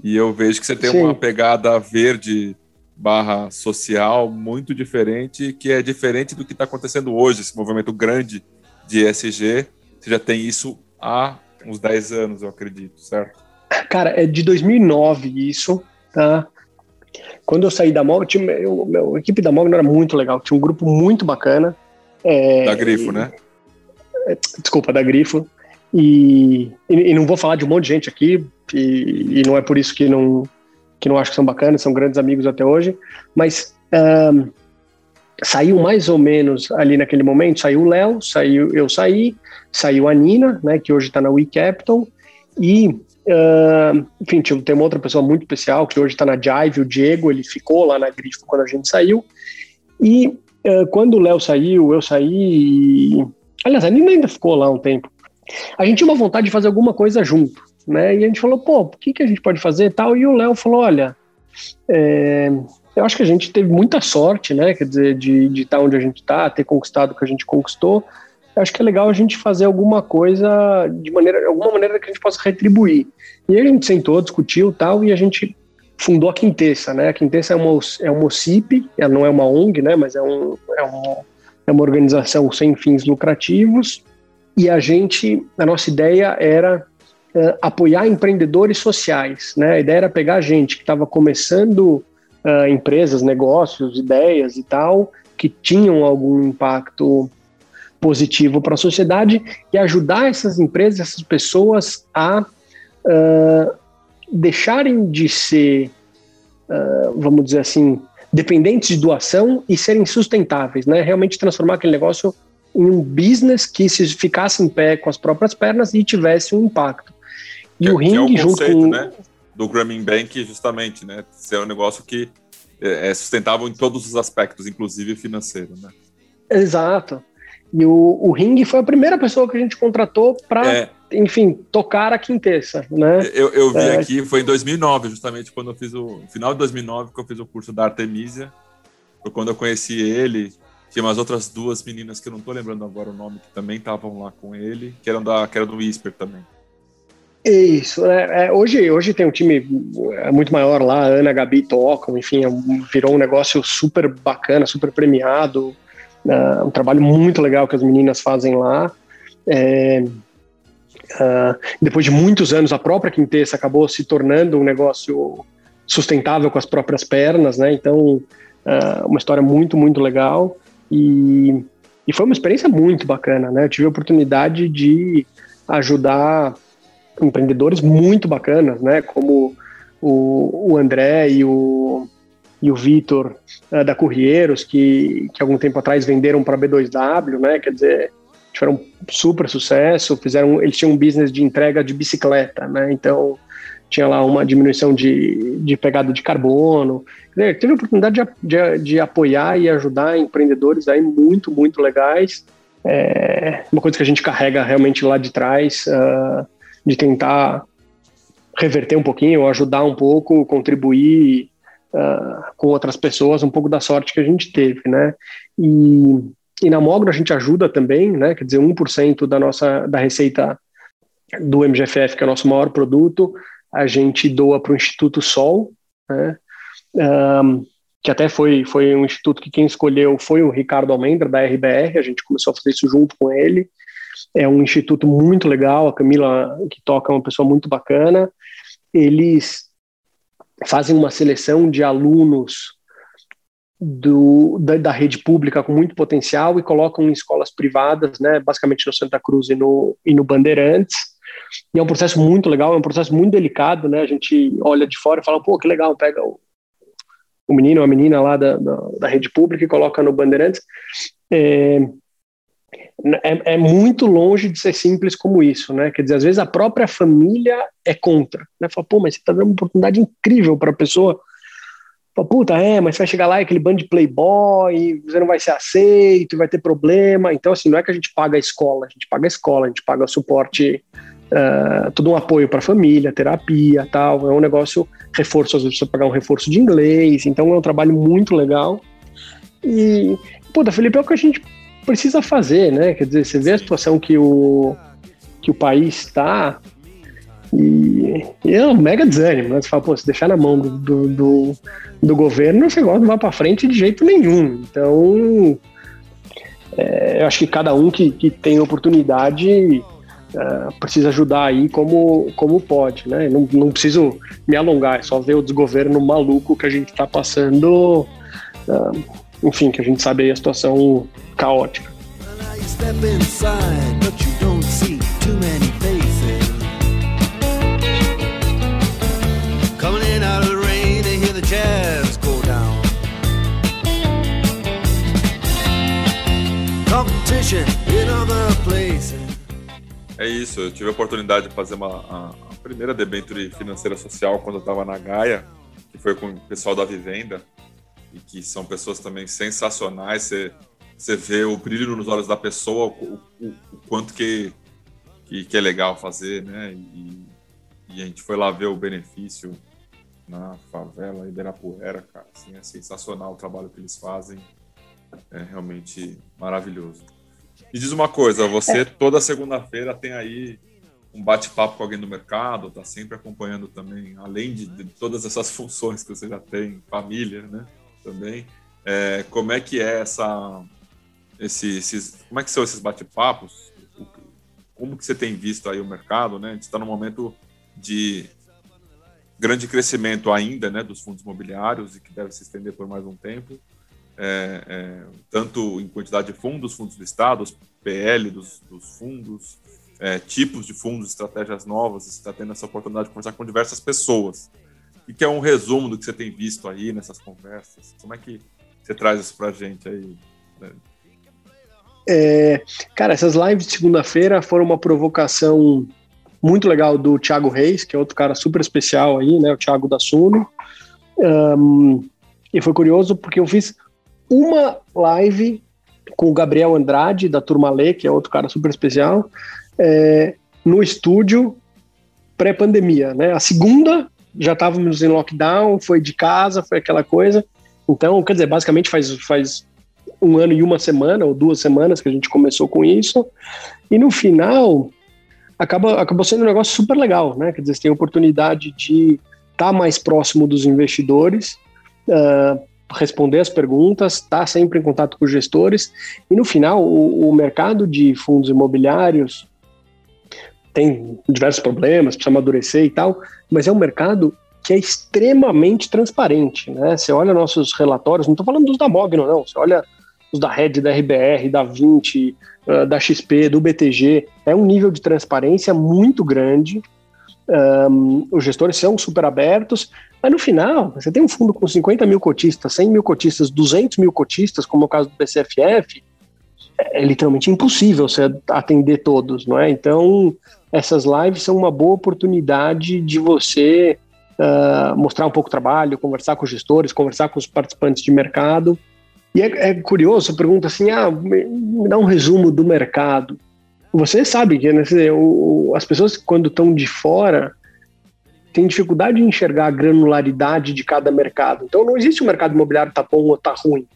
E eu vejo que você tem Sim. uma pegada verde barra social muito diferente, que é diferente do que está acontecendo hoje, esse movimento grande de ESG. Você já tem isso há uns 10 anos, eu acredito, certo? Cara, é de 2009 isso, tá? Quando eu saí da MOG, tinha, eu, a equipe da MOG não era muito legal, tinha um grupo muito bacana. É, da Grifo, e, né? É, desculpa, da Grifo. E, e, e, não vou falar de um monte de gente aqui, e, e, não é por isso que não, que não acho que são bacanas, são grandes amigos até hoje, mas um, saiu mais ou menos ali naquele momento, saiu o Léo, saiu, eu saí, saiu a Nina, né, que hoje está na We Capital, e uh, enfim, tem uma outra pessoa muito especial que hoje está na Jive, o Diego, ele ficou lá na Grifo quando a gente saiu, e uh, quando o Léo saiu, eu saí, aliás, a Nina ainda ficou lá um tempo, a gente tinha uma vontade de fazer alguma coisa junto, né? E a gente falou, pô, o que, que a gente pode fazer e tal? E o Léo falou, olha, é, eu acho que a gente teve muita sorte, né? Quer dizer, de, estar onde a gente está, ter conquistado o que a gente conquistou. Eu acho que é legal a gente fazer alguma coisa de maneira, alguma maneira que a gente possa retribuir. E a gente sentou, discutiu tal, e a gente fundou a Quintessa, né? A Quintessa é uma, é uma OCIP, ela não é uma ONG, né? Mas é, um, é, um, é uma organização sem fins lucrativos. E a gente, a nossa ideia era uh, apoiar empreendedores sociais, né? A ideia era pegar gente que estava começando uh, empresas, negócios, ideias e tal, que tinham algum impacto positivo para a sociedade e ajudar essas empresas, essas pessoas a uh, deixarem de ser, vamos dizer assim, dependentes de doação e serem sustentáveis, né? Realmente transformar aquele negócio em um business que se ficasse em pé com as próprias pernas e tivesse um impacto. E que, o ring é o conceito, junto com né? do Grameen Bank justamente, né? Ser um negócio que é, é sustentável em todos os aspectos, inclusive financeiro, né? Exato. E o, o Ring foi a primeira pessoa que a gente contratou para, é. enfim, tocar a quintessa, né? Eu, eu vi é. aqui, foi em 2009, justamente quando eu fiz o final de 2009 que eu fiz o curso da Artemisia. Foi quando eu conheci ele. Tinha umas outras duas meninas que eu não estou lembrando agora o nome que também estavam lá com ele, que eram da que eram do Whisper também. Isso, é, é, hoje, hoje tem um time é, muito maior lá, Ana, Gabi tocam, enfim, é virou um negócio super bacana, super premiado. Uh, um trabalho muito legal que as meninas fazem lá. É, uh, depois de muitos anos, a própria Quintessa acabou se tornando um negócio sustentável com as próprias pernas, né? Então, uh, uma história muito, muito legal. E, e foi uma experiência muito bacana, né? Eu tive a oportunidade de ajudar empreendedores muito bacanas, né? Como o, o André e o, e o Vitor uh, da Corrieiros, que, que algum tempo atrás venderam para B2W, né? Quer dizer, tiveram super sucesso, fizeram, eles tinham um business de entrega de bicicleta, né? Então tinha lá uma diminuição de, de pegada de carbono. Dizer, teve a oportunidade de, de, de, apoiar e ajudar empreendedores aí muito, muito legais. É uma coisa que a gente carrega realmente lá de trás, uh, de tentar reverter um pouquinho, ajudar um pouco, contribuir uh, com outras pessoas, um pouco da sorte que a gente teve, né? E, e na Mogno a gente ajuda também, né? Quer dizer, 1% da nossa da receita do MGFF, que é o nosso maior produto, a gente doa para o Instituto Sol, né? Um, que até foi, foi um instituto que quem escolheu foi o Ricardo Almendra, da RBR, a gente começou a fazer isso junto com ele. É um instituto muito legal, a Camila, que toca, é uma pessoa muito bacana. Eles fazem uma seleção de alunos do, da, da, rede pública com muito potencial e colocam em escolas privadas, né, basicamente no Santa Cruz e no, e no Bandeirantes. E é um processo muito legal, é um processo muito delicado, né? A gente olha de fora e fala, pô, que legal, pega o, o menino ou a menina lá da, da, da, rede pública e coloca no Bandeirantes. É, é, é, muito longe de ser simples como isso, né? Quer dizer, às vezes a própria família é contra, né? Fala, pô, mas você tá dando uma oportunidade incrível para a pessoa. Fala, puta, é, mas você vai chegar lá e aquele bando de playboy, você não vai ser aceito, vai ter problema. Então, assim, não é que a gente paga a escola, a gente paga a escola, a gente paga o suporte, uh, todo um apoio para a família, terapia tal. É um negócio, reforço, às vezes você pagar um reforço de inglês, então é um trabalho muito legal. E, puta, Felipe, é o que a gente precisa fazer, né? Quer dizer, você vê a situação que o, que o país está e, e, é um mega desânimo, né? Você fala, pô, se deixar na mão do, do, do, do governo, esse não vai para frente de jeito nenhum. Então, é, eu acho que cada um que, que tem oportunidade uh, precisa ajudar aí como, como pode, né? Não, não preciso me alongar, é só ver o desgoverno maluco que a gente está passando. Uh, enfim, que a gente sabe aí a situação caótica. É isso, eu tive a oportunidade de fazer uma, a, a primeira debenture financeira social quando eu estava na Gaia, que foi com o pessoal da Vivenda e que são pessoas também sensacionais. Você, você vê o brilho nos olhos da pessoa, o, o, o quanto que, que, que, é legal fazer, né? E, e a gente foi lá ver o benefício na favela Ibirapuera, cara. Assim, é sensacional o trabalho que eles fazem. É realmente maravilhoso. E diz uma coisa, você é. toda segunda-feira tem aí um bate-papo com alguém do mercado, tá sempre acompanhando também, além de, de, todas essas funções que você já tem, família, né? Também. É, como é que é essa, esse, esses, como é que são esses bate-papos? Como que você tem visto aí o mercado, né? A gente está num momento de grande crescimento ainda né, dos fundos imobiliários e que deve se estender por mais um tempo, é, é, tanto em quantidade de fundos, fundos listados, PL dos, dos fundos, é, tipos de fundos, estratégias novas, você está tendo essa oportunidade de conversar com diversas pessoas. E que é um resumo do que você tem visto aí nessas conversas? Como é que você traz isso para a gente aí? É, cara, essas lives de segunda-feira foram uma provocação muito legal do Thiago Reis, que é outro cara super especial aí, né? O Thiago da Suno. Um, e foi curioso porque eu fiz uma live com o Gabriel Andrade, da Turma Lê, que é outro cara super especial, é, no estúdio pré-pandemia, né? A segunda já estávamos em lockdown, foi de casa, foi aquela coisa. Então, quer dizer, basicamente faz, faz um ano e uma semana, ou duas semanas que a gente começou com isso. E no final, acaba, acabou sendo um negócio super legal, né? Quer dizer, você tem a oportunidade de estar tá mais próximo dos investidores, uh, responder as perguntas, estar tá sempre em contato com os gestores, e no final, o, o mercado de fundos imobiliários tem diversos problemas, precisa amadurecer e tal, mas é um mercado que é extremamente transparente, né? Você olha nossos relatórios, não estou falando dos da Mogno, não, você olha os da Red, da RBR, da 20, uh, da XP, do BTG, é um nível de transparência muito grande. Um, os gestores são super abertos, mas no final, você tem um fundo com 50 mil cotistas, 100 mil cotistas, 200 mil cotistas, como é o caso do BCFF, é, é literalmente impossível você atender todos, não é? Então, essas lives são uma boa oportunidade de você uh, mostrar um pouco o trabalho, conversar com os gestores, conversar com os participantes de mercado e é, é curioso, pergunta assim, ah, me, me, dá um resumo do mercado. Você sabe que né, as pessoas quando estão de fora têm dificuldade de enxergar a granularidade de cada mercado. Então não existe um mercado imobiliário tá bom ou tá ruim.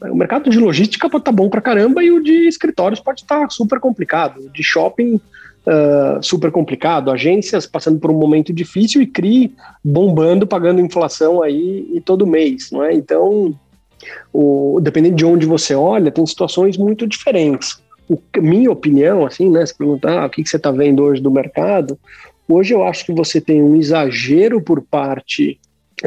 O mercado de logística pode estar tá bom para caramba e o de escritórios pode estar tá super complicado. O de shopping uh, super complicado, agências passando por um momento difícil e CRI bombando, pagando inflação aí e todo mês, não é? Então o, dependendo de onde você olha, tem situações muito diferentes. O, minha opinião, assim, né? Se perguntar ah, o que, que você está vendo hoje do mercado, hoje eu acho que você tem um exagero por parte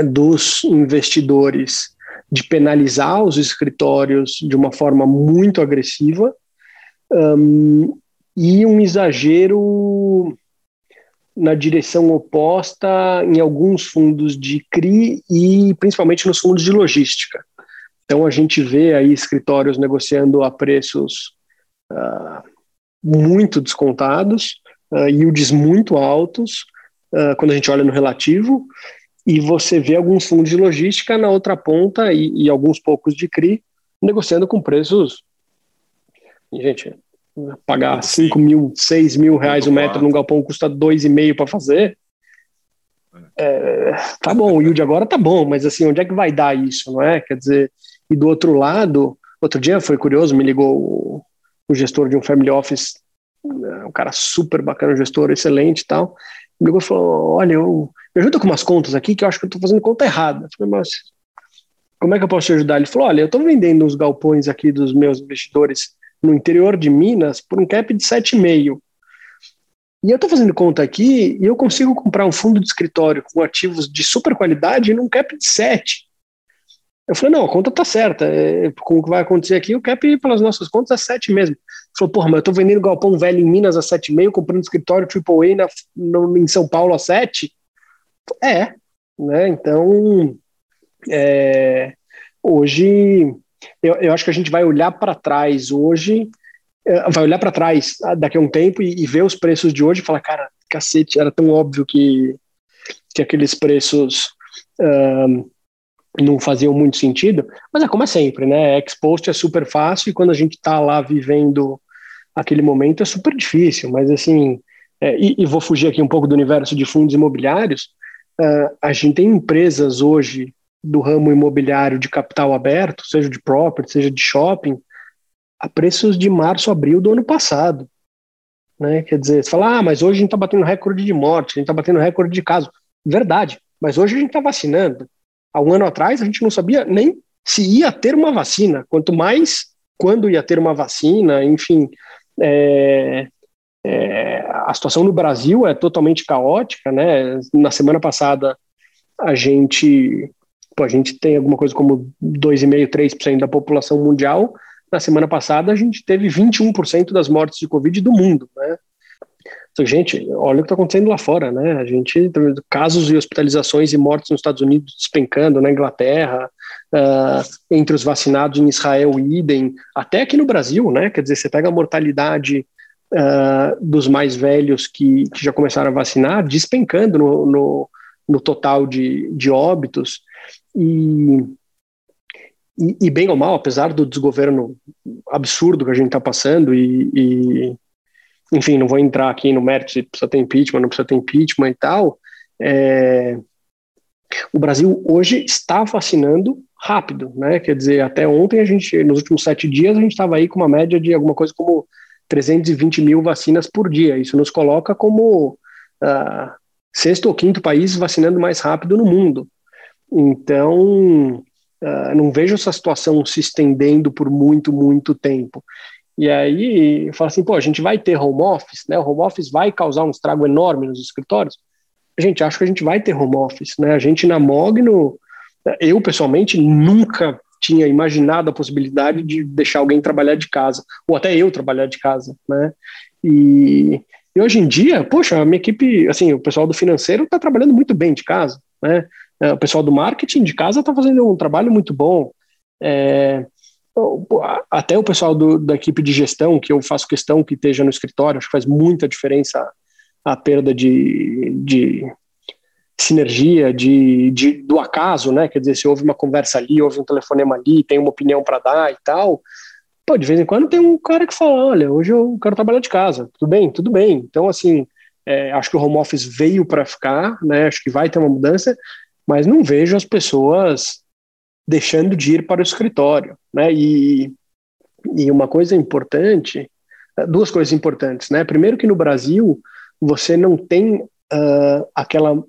dos investidores de penalizar os escritórios de uma forma muito agressiva um, e um exagero na direção oposta em alguns fundos de CRI e principalmente nos fundos de logística. Então a gente vê aí escritórios negociando a preços uh, muito descontados, uh, yields muito altos, uh, quando a gente olha no relativo, e você vê alguns fundos de logística na outra ponta e, e alguns poucos de CRI negociando com preços. Gente, pagar 5 mil, 6 mil reais o metro num galpão custa 2,5 para fazer. É, tá bom, o yield agora tá bom, mas assim, onde é que vai dar isso, não é? Quer dizer, e do outro lado, outro dia foi curioso, me ligou o, gestor de um family office, né, um cara super bacana, um gestor excelente e tal. Me ligou e falou: Olha, eu, me ajuda com umas contas aqui que eu acho que eu estou fazendo conta errada. Eu falei, mas como é que eu posso te ajudar? Ele falou: Olha, eu estou vendendo os galpões aqui dos meus investidores no interior de Minas por um cap de 7,5. E eu estou fazendo conta aqui e eu consigo comprar um fundo de escritório com ativos de super qualidade num cap de 7. Eu falei, não, a conta tá certa. É, com o que vai acontecer aqui, o cap pelas nossas contas é 7 mesmo. Ele falou, porra, mas eu tô vendendo galpão velho em Minas a 7,5, comprando escritório AAA na, no, em São Paulo a 7. É, né? Então, é, hoje, eu, eu acho que a gente vai olhar para trás hoje, é, vai olhar para trás daqui a um tempo e, e, ver os preços de hoje e falar, cara, cacete, era tão óbvio que, que aqueles preços não faziam muito sentido, mas é como é sempre, né? Expost é super fácil e quando a gente está lá vivendo aquele momento é super difícil, mas assim, é, e, e, vou fugir aqui um pouco do universo de fundos imobiliários, uh, a gente tem empresas hoje do ramo imobiliário de capital aberto, seja de property, seja de shopping, a preços de março, abril do ano passado. Né? Quer dizer, você fala, ah, mas hoje a gente está batendo recorde de morte, a gente está batendo recorde de casos. Verdade, mas hoje a gente está vacinando. Há um ano atrás a gente não sabia nem se ia ter uma vacina, quanto mais quando ia ter uma vacina, enfim. É, é, a situação no Brasil é totalmente caótica, né? Na semana passada a gente Pô, a gente tem alguma coisa como 2,5%, 3% da população mundial. Na semana passada, a gente teve 21% das mortes de Covid do mundo, né? Então, gente, olha o que está acontecendo lá fora, né? A gente casos e hospitalizações e mortes nos Estados Unidos despencando, na Inglaterra, uh, entre os vacinados em Israel, idem, até aqui no Brasil, né? Quer dizer, você pega a mortalidade uh, dos mais velhos que, que, já começaram a vacinar, despencando no, no, no total de, de óbitos. E, e, e, bem ou mal, apesar do desgoverno absurdo que a gente está passando, e, e, enfim, não vou entrar aqui no mérito se precisa ter impeachment, não precisa ter impeachment e tal, é, o Brasil hoje está vacinando rápido, né? Quer dizer, até ontem a gente, nos últimos sete dias, a gente estava aí com uma média de alguma coisa como 320 mil vacinas por dia. Isso nos coloca como uh, sexto ou quinto país vacinando mais rápido no mundo. Então, uh, não vejo essa situação se estendendo por muito, muito tempo. E aí, fala assim, pô, a gente vai ter home office, né? O home office vai causar um estrago enorme nos escritórios. A gente acha que a gente vai ter home office, né? A gente na Mogno, eu pessoalmente nunca tinha imaginado a possibilidade de deixar alguém trabalhar de casa, ou até eu trabalhar de casa, né? E, e hoje em dia, poxa, a minha equipe, assim, o pessoal do financeiro está trabalhando muito bem de casa, né? É, o pessoal do marketing de casa está fazendo um trabalho muito bom. É, até o pessoal do, da equipe de gestão, que eu faço questão que esteja no escritório, acho que faz muita diferença a perda de, de sinergia, de, de, do acaso, né? Quer dizer, se houve uma conversa ali, houve um telefonema ali, tem uma opinião para dar e tal. Pô, de vez em quando tem um cara que fala: olha, hoje eu quero trabalhar de casa. Tudo bem? Tudo bem. Então, assim, é, acho que o home office veio para ficar, né? Acho que vai ter uma mudança mas não vejo as pessoas deixando de ir para o escritório, né? E, e uma coisa importante, duas coisas importantes, né? Primeiro que no Brasil você não tem uh, aquela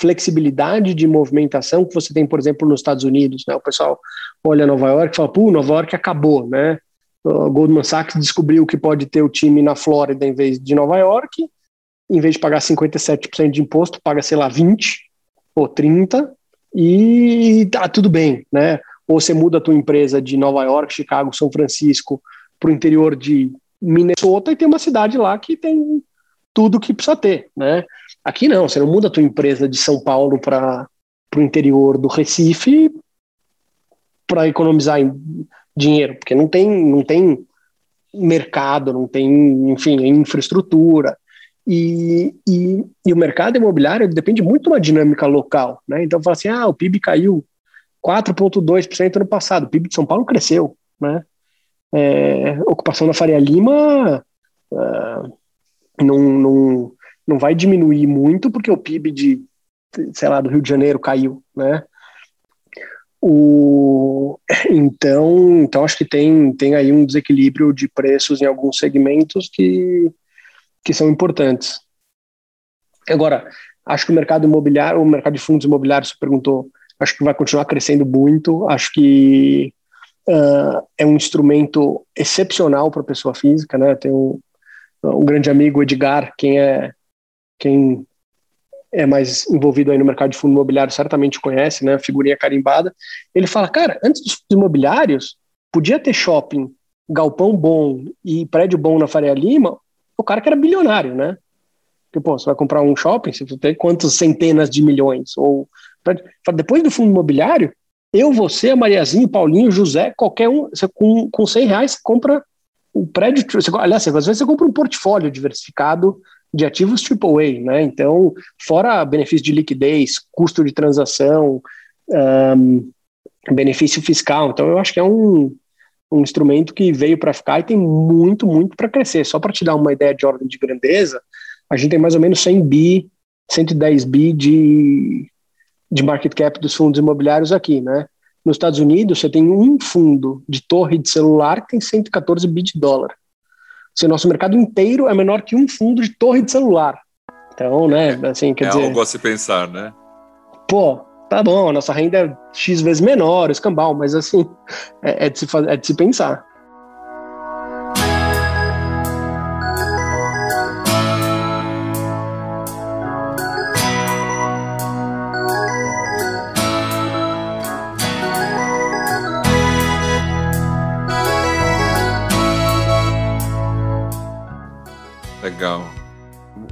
flexibilidade de movimentação que você tem, por exemplo, nos Estados Unidos, né? O pessoal olha Nova York e fala, pô, Nova York acabou, né? O Goldman Sachs descobriu que pode ter o time na Flórida em vez de Nova York, em vez de pagar 57% de imposto, paga, sei lá, 20%, ou 30 e tá tudo bem, né? Ou você muda a tua empresa de Nova York, Chicago, São Francisco para o interior de Minnesota e tem uma cidade lá que tem tudo que precisa ter, né? Aqui não, você não muda a tua empresa de São Paulo para o interior do Recife para economizar dinheiro, porque não tem, não tem mercado, não tem, enfim, infraestrutura. E, e, e, o mercado imobiliário depende muito de uma dinâmica local. Né? Então, fala assim: ah, o PIB caiu 4,2% no passado, o PIB de São Paulo cresceu. Né? É, ocupação da Faria Lima uh, não, não, não vai diminuir muito, porque o PIB de, sei lá, do Rio de Janeiro caiu. Né? O, então, então, acho que tem, tem aí um desequilíbrio de preços em alguns segmentos que que são importantes. Agora, acho que o mercado imobiliário, o mercado de fundos imobiliários, você perguntou, acho que vai continuar crescendo muito, acho que uh, é um instrumento excepcional para a pessoa física, né? Tem um, um grande amigo, Edgar, quem é quem é mais envolvido aí no mercado de fundo imobiliário certamente conhece, né? Figurinha carimbada. Ele fala, cara, antes dos imobiliários, podia ter shopping, galpão bom e prédio bom na Faria Lima, o cara que era bilionário, né? Porque, pô, você vai comprar um shopping, você tem quantas centenas de milhões? Ou depois do fundo imobiliário, eu, você, Mariazinho, Paulinho, José, qualquer um, você, com, com 100 reais você compra um prédio, você, aliás, às vezes você compra um portfólio diversificado de ativos AAA, né? Então, fora benefício de liquidez, custo de transação, um, benefício fiscal. Então, eu acho que é um, um instrumento que veio para ficar e tem muito, muito para crescer. Só para te dar uma ideia de ordem de grandeza, a gente tem mais ou menos 100 bi, 110 bi de, de market cap dos fundos imobiliários aqui, né? Nos Estados Unidos, você tem um fundo de torre de celular que tem 114 bi de dólar. Se o nosso mercado inteiro é menor que um fundo de torre de celular. Então, né, assim, quer é dizer... algo a se pensar, né? Pô, tá bom, a nossa renda é X vezes menor, escambau, mas assim, é, é, de, se, é de se pensar. Legal.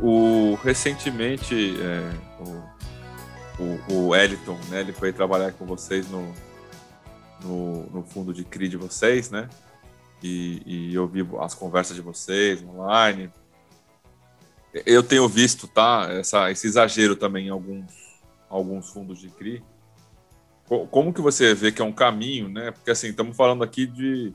O, recentemente, é, o, o, o Eliton, né, ele foi trabalhar com vocês no, no, no fundo de CRI de vocês, né? E, e eu vi as conversas de vocês online. Eu tenho visto, tá? Essa, esse exagero também em alguns, alguns fundos de CRI. Como que você vê que é um caminho, né? Porque assim, estamos falando aqui de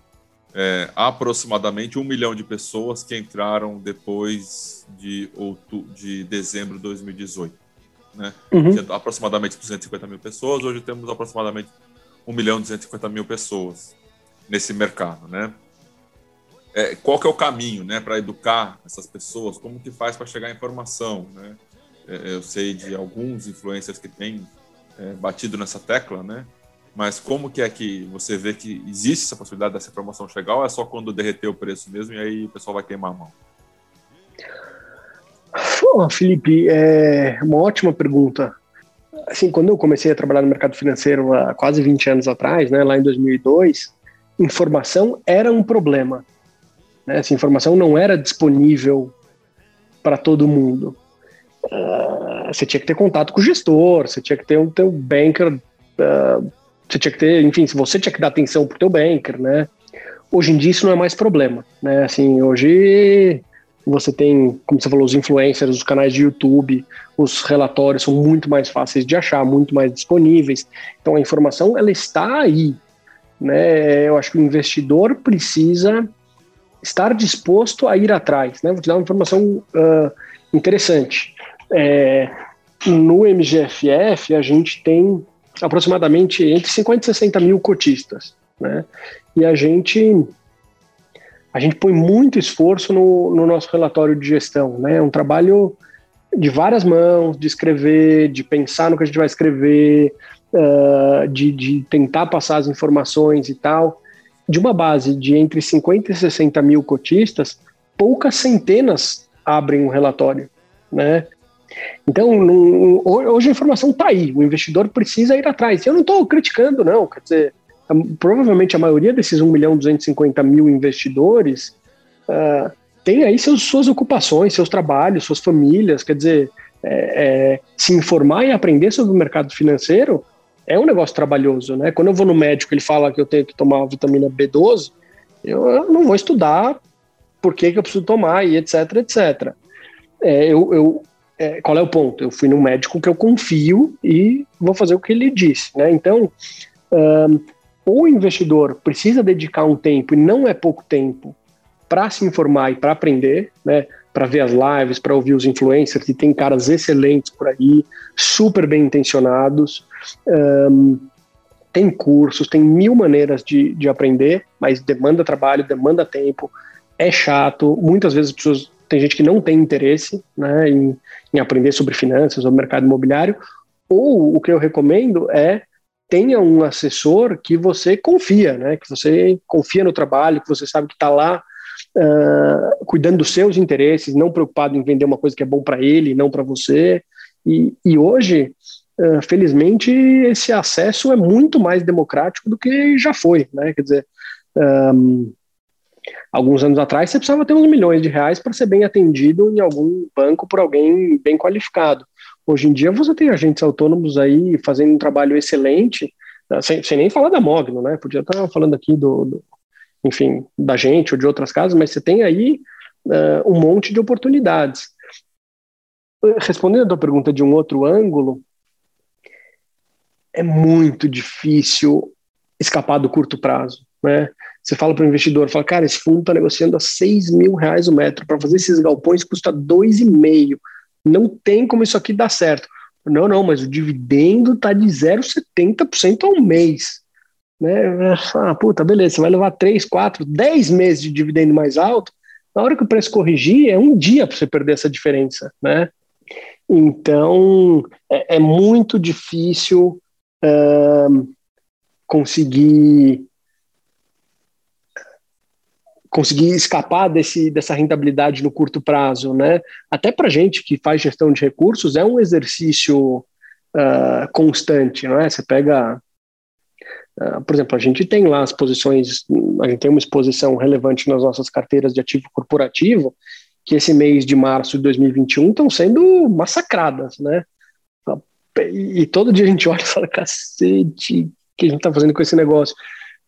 é, aproximadamente um milhão de pessoas que entraram depois de, outubro, de dezembro de 2018. Né? Uhum. Tinha aproximadamente 250 mil pessoas, hoje temos aproximadamente 1 milhão e 250 mil pessoas nesse mercado. Né? É, qual que é o caminho né, para educar essas pessoas? Como que faz para chegar informação? Né? É, eu sei de alguns influencers que têm é, batido nessa tecla, né? Mas como que é que você vê que existe essa possibilidade dessa promoção chegar ou é só quando derreter o preço mesmo e aí o pessoal vai queimar a mão? Oh, Felipe, é uma ótima pergunta. Assim, quando eu comecei a trabalhar no mercado financeiro há quase 20 anos atrás, né, lá em 2002, informação era um problema. Né? Essa informação não era disponível para todo mundo. Uh, você tinha que ter contato com o gestor, você tinha que ter um teu banker uh, você tinha que ter, enfim, se você tinha que dar atenção pro teu banker, né? Hoje em dia isso não é mais problema, né? Assim, hoje você tem, como você falou, os influencers, os canais de YouTube, os relatórios são muito mais fáceis de achar, muito mais disponíveis. Então a informação ela está aí, né? Eu acho que o investidor precisa estar disposto a ir atrás, né? Vou te dar uma informação uh, interessante. É, no MGFF a gente tem aproximadamente entre 50 e 60 mil cotistas, né? E a gente a gente põe muito esforço no, no nosso relatório de gestão, né? É um trabalho de várias mãos, de escrever, de pensar no que a gente vai escrever, uh, de, de tentar passar as informações e tal. De uma base de entre 50 e 60 mil cotistas, poucas centenas abrem um relatório, né? Então, hoje a informação está aí, o investidor precisa ir atrás. Eu não estou criticando, não, quer dizer, provavelmente a maioria desses 1 milhão 250 mil investidores uh, tem aí seus, suas ocupações, seus trabalhos, suas famílias, quer dizer, é, é, se informar e aprender sobre o mercado financeiro é um negócio trabalhoso, né? Quando eu vou no médico ele fala que eu tenho que tomar vitamina B12, eu, eu não vou estudar por que, que eu preciso tomar e etc, etc. É, eu, eu, é, qual é o ponto? Eu fui num médico que eu confio e vou fazer o que ele disse, né? Então, o investidor precisa dedicar um tempo, e não é pouco tempo, para se informar e para aprender, né? Para ver as lives, para ouvir os influencers, e tem caras excelentes por aí, super bem intencionados. Um, tem cursos, tem mil maneiras de, de aprender, mas demanda trabalho, demanda tempo, é chato. Muitas vezes as pessoas tem gente que não tem interesse né, em, em aprender sobre finanças ou mercado imobiliário, ou o que eu recomendo é tenha um assessor que você confia, né, que você confia no trabalho, que você sabe que está lá uh, cuidando dos seus interesses, não preocupado em vender uma coisa que é bom para ele, não para você. E, e hoje, uh, felizmente, esse acesso é muito mais democrático do que já foi, né? Quer dizer, um, alguns anos atrás, você precisava ter uns milhões de reais para ser bem atendido em algum banco por alguém bem qualificado. Hoje em dia, você tem agentes autônomos aí fazendo um trabalho excelente, né, sem, sem nem falar da Mogno, né? Podia estar falando aqui do, do, enfim, da gente ou de outras casas, mas você tem aí uh, um monte de oportunidades. Respondendo a tua pergunta de um outro ângulo, é muito difícil escapar do curto prazo, né? Você fala para o investidor, fala, cara, esse fundo está negociando a 6 mil reais o metro. Para fazer esses galpões custa 2,5. Não tem como isso aqui dar certo. Não, não, mas o dividendo está de 0,70% ao mês. Né? Ah, puta, beleza, você vai levar 3, 4, 10 meses de dividendo mais alto. Na hora que o preço corrigir, é um dia para você perder essa diferença. Né? Então, é, é muito difícil uh, conseguir conseguir escapar desse, dessa rentabilidade no curto prazo, né? Até para gente que faz gestão de recursos é um exercício uh, constante, não é? Você pega, uh, por exemplo, a gente tem lá as posições, a gente tem uma exposição relevante nas nossas carteiras de ativo corporativo que esse mês de março de 2021 estão sendo massacradas, né? E, todo dia a gente olha e fala, cacete, o que a gente está fazendo com esse negócio?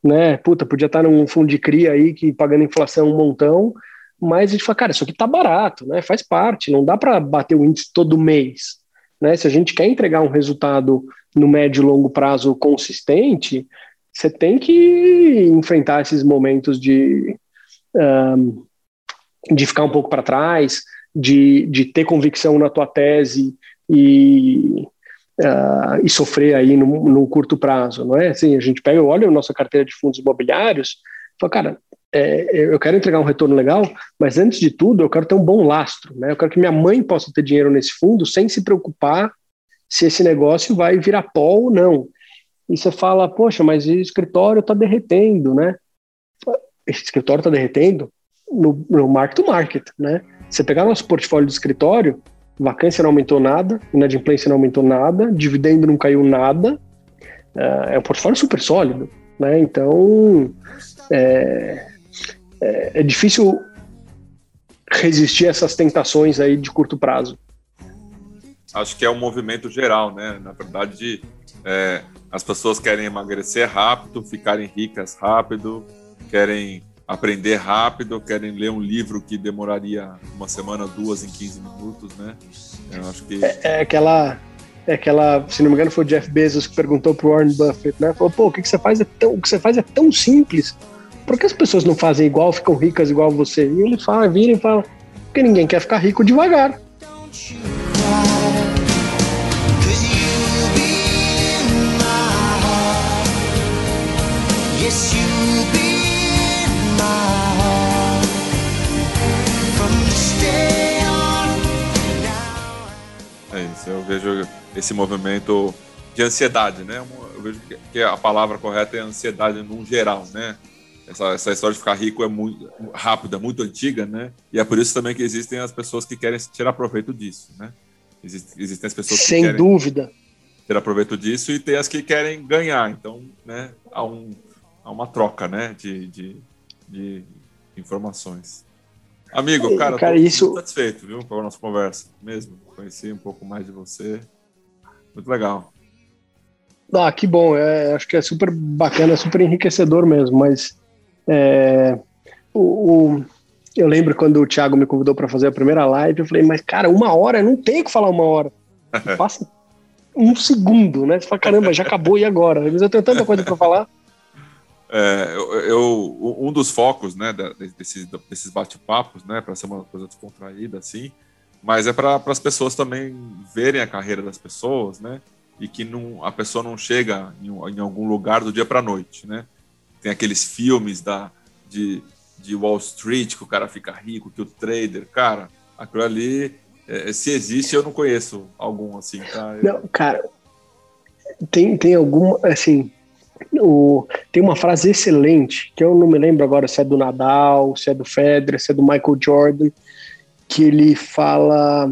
Né? Puta, podia estar num fundo de cria aí que pagando inflação um montão, mas a gente fala, cara, isso aqui tá barato, né? Faz parte, não dá para bater o índice todo mês, né? Se a gente quer entregar um resultado no médio e longo prazo consistente, você tem que enfrentar esses momentos de, um, de ficar um pouco para trás, de, de ter convicção na tua tese e uh, e sofrer aí no, no, curto prazo, não é? Assim, a gente pega, olha a nossa carteira de fundos imobiliários, fala, cara, é, eu quero entregar um retorno legal, mas antes de tudo eu quero ter um bom lastro, né? Eu quero que minha mãe possa ter dinheiro nesse fundo sem se preocupar se esse negócio vai virar pó ou não. E você fala, poxa, mas o escritório está derretendo, né? Esse escritório está derretendo no, no market to market, né? Você pegar nosso portfólio de escritório, vacância não aumentou nada, inadimplência não aumentou nada, dividendo não caiu nada, é, é um portfólio super sólido, né? Então é, é, é difícil resistir a essas tentações aí de curto prazo. Acho que é um movimento geral, né? Na verdade, é, as pessoas querem emagrecer rápido, ficarem ricas rápido, querem aprender rápido, querem ler um livro que demoraria uma semana, duas em 15 minutos, né? Eu acho que é, é aquela é aquela, se não me engano, foi o Jeff Bezos que perguntou pro Warren Buffett, né? Falou, pô, o que, que você faz é tão, o que você faz é tão simples. Por que as pessoas não fazem igual, ficam ricas igual você? E ele fala, vira e fala, porque ninguém quer ficar rico devagar. Yes, Eu vejo esse movimento de ansiedade, né? Eu vejo que a palavra correta é ansiedade no geral, né? Essa, essa história de ficar rico é muito rápida, muito antiga, né? E é por isso também que existem as pessoas que querem tirar proveito disso, né? Existem, existem as pessoas Sem que querem dúvida. tirar proveito disso e tem as que querem ganhar. Então, né? Há, um, há uma troca, né? De, de, de informações. Amigo, cara, cara isso... muito satisfeito, viu, com a nossa conversa, mesmo. Conheci um pouco mais de você. Muito legal. Ah, que bom. É, acho que é super bacana, super enriquecedor mesmo. Mas é, o, o, eu lembro quando o Thiago me convidou para fazer a primeira live, eu falei, mas cara, uma hora, eu não tenho que falar uma hora. Passa um segundo, né? Você fala, caramba, já acabou e agora? Mas eu tenho tanta coisa para falar. É, eu, eu, um dos focos né, desses, desses bate-papos, né, para ser uma coisa descontraída assim, mas é para as pessoas também verem a carreira das pessoas, né, e que não, a pessoa não chega em, em algum lugar do dia para a noite, né. Tem aqueles filmes da, de, de Wall Street que o cara fica rico, que o trader, cara, aquilo ali, é, se existe, eu não conheço algum assim, tá? Não, cara, tem, tem algum, assim, o, tem uma frase excelente, que eu não me lembro agora se é do Nadal, se é do Federer, se é do Michael Jordan, que ele fala: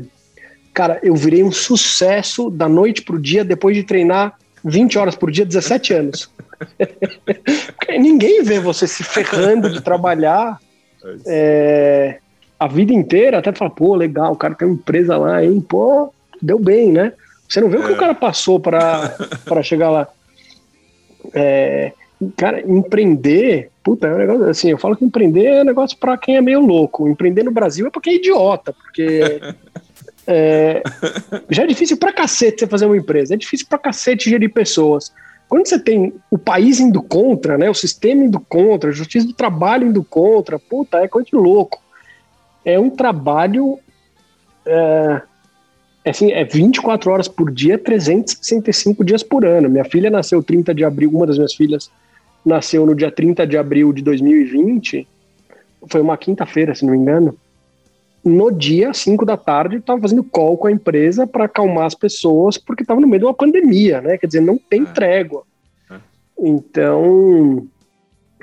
Cara, eu virei um sucesso da noite pro dia depois de treinar 20 horas por dia, 17 anos. ninguém vê você se ferrando de trabalhar é, a vida inteira, até fala, pô, legal, o cara tem uma empresa lá, hein? Pô, deu bem, né? Você não vê o que o é. cara passou para chegar lá. É, cara, empreender, puta, é um negócio assim, eu falo que empreender é um negócio para quem é meio louco. Empreender no Brasil é pra quem é idiota, porque é, já é difícil pra cacete você fazer uma empresa, é difícil pra cacete gerir pessoas. Quando você tem o país indo contra, né, o sistema indo contra, a justiça do trabalho indo contra, puta, é coisa de louco. É um trabalho. É, assim, é 24 horas por dia, 365 dias por ano. Minha filha nasceu 30 de abril, uma das minhas filhas nasceu no dia 30 de abril de 2020. Foi uma quinta-feira, se não me engano no dia 5 da tarde, estava fazendo call com a empresa para acalmar as pessoas, porque estava no meio de uma pandemia, né? Quer dizer, não tem é. trégua. É. Então,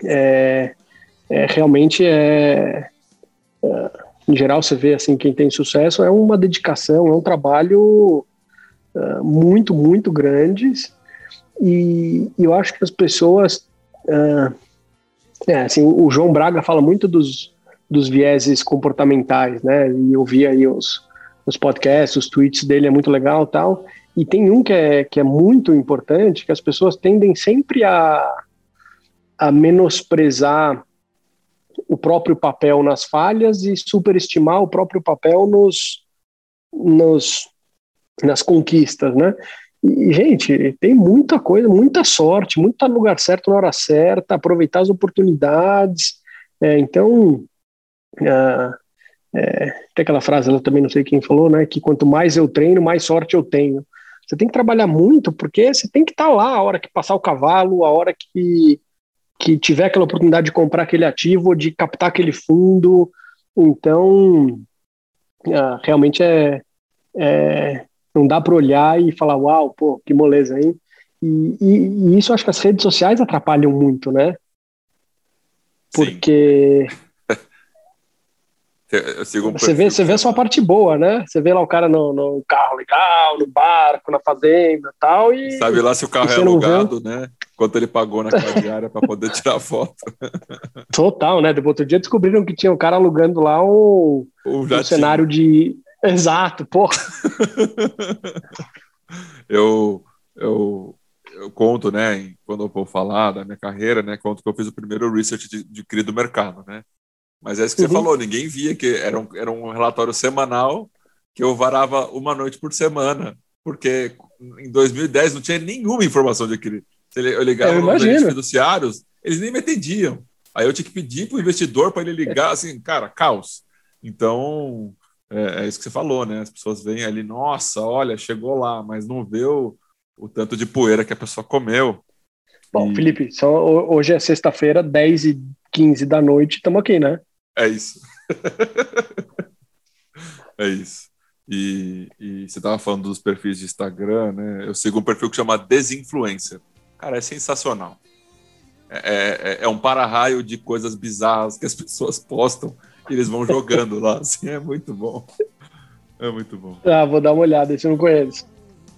é, é realmente é, é, Em geral, você vê assim, quem tem sucesso é uma dedicação, é um trabalho é, muito, muito grande. E, e, eu acho que as pessoas. É, assim, o João Braga fala muito dos dos vieses comportamentais, né? E eu vi aí os, os podcasts, os tweets dele é muito legal tal. E tem um que é, que é muito importante, que as pessoas tendem sempre a, a menosprezar o próprio papel nas falhas e superestimar o próprio papel nos, nos nas conquistas, né? E, gente, tem muita coisa, muita sorte, muito lugar certo na hora certa, aproveitar as oportunidades. É, então, ah, é, tem aquela frase, eu também não sei quem falou, né? Que quanto mais eu treino, mais sorte eu tenho. Você tem que trabalhar muito, porque você tem que estar tá lá a hora que passar o cavalo, a hora que, que tiver aquela oportunidade de comprar aquele ativo, de captar aquele fundo. Então, ah, realmente é, é, não dá para olhar e falar, uau, pô, que moleza, hein? E, e, e, isso acho que as redes sociais atrapalham muito, né? Porque. Um você vê, você vê só a parte boa, né? Você vê lá o cara no, no carro legal, no barco, na fazenda tal, e Sabe lá se o carro é alugado, né? Quanto ele pagou naquela diária para poder tirar foto. Total, né? Depois outro dia descobriram que tinha um cara alugando lá um, um cenário de. Exato, porra. eu, eu, eu conto, né? Quando eu vou falar da minha carreira, né? Conto que eu fiz o primeiro research de, de cria do mercado, né? Mas é isso que uhum. você falou, ninguém via que era um, era um relatório semanal que eu varava uma noite por semana, porque em 2010 não tinha nenhuma informação de aquele. Eu ligava eu nos fiduciários, eles nem me atendiam. Aí eu tinha que pedir para o investidor para ele ligar, assim, cara, caos. Então, é, é, isso que você falou, né? As pessoas veem ali, nossa, olha, chegou lá, mas não vê o, o tanto de poeira que a pessoa comeu. Bom, e... Felipe, só, hoje é sexta-feira, 10 e 15 da noite, estamos aqui, né? É isso. é isso. E, e você estava falando dos perfis de Instagram, né? Eu sigo um perfil que chama Desinfluencer. Cara, é sensacional. É, é, é um para-raio de coisas bizarras que as pessoas postam e eles vão jogando lá. Assim, é muito bom. É muito bom. Ah, vou dar uma olhada, esse eu não conheço.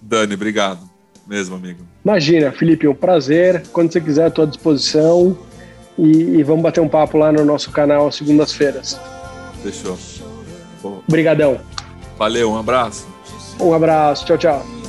Dani, obrigado. Mesmo, amigo. Imagina, Felipe, um prazer. Quando você quiser, à tua disposição e, e vamos bater um papo lá no nosso canal segundas-feiras. Fechou. Obrigadão. Valeu, um abraço. Um abraço, tchau, tchau.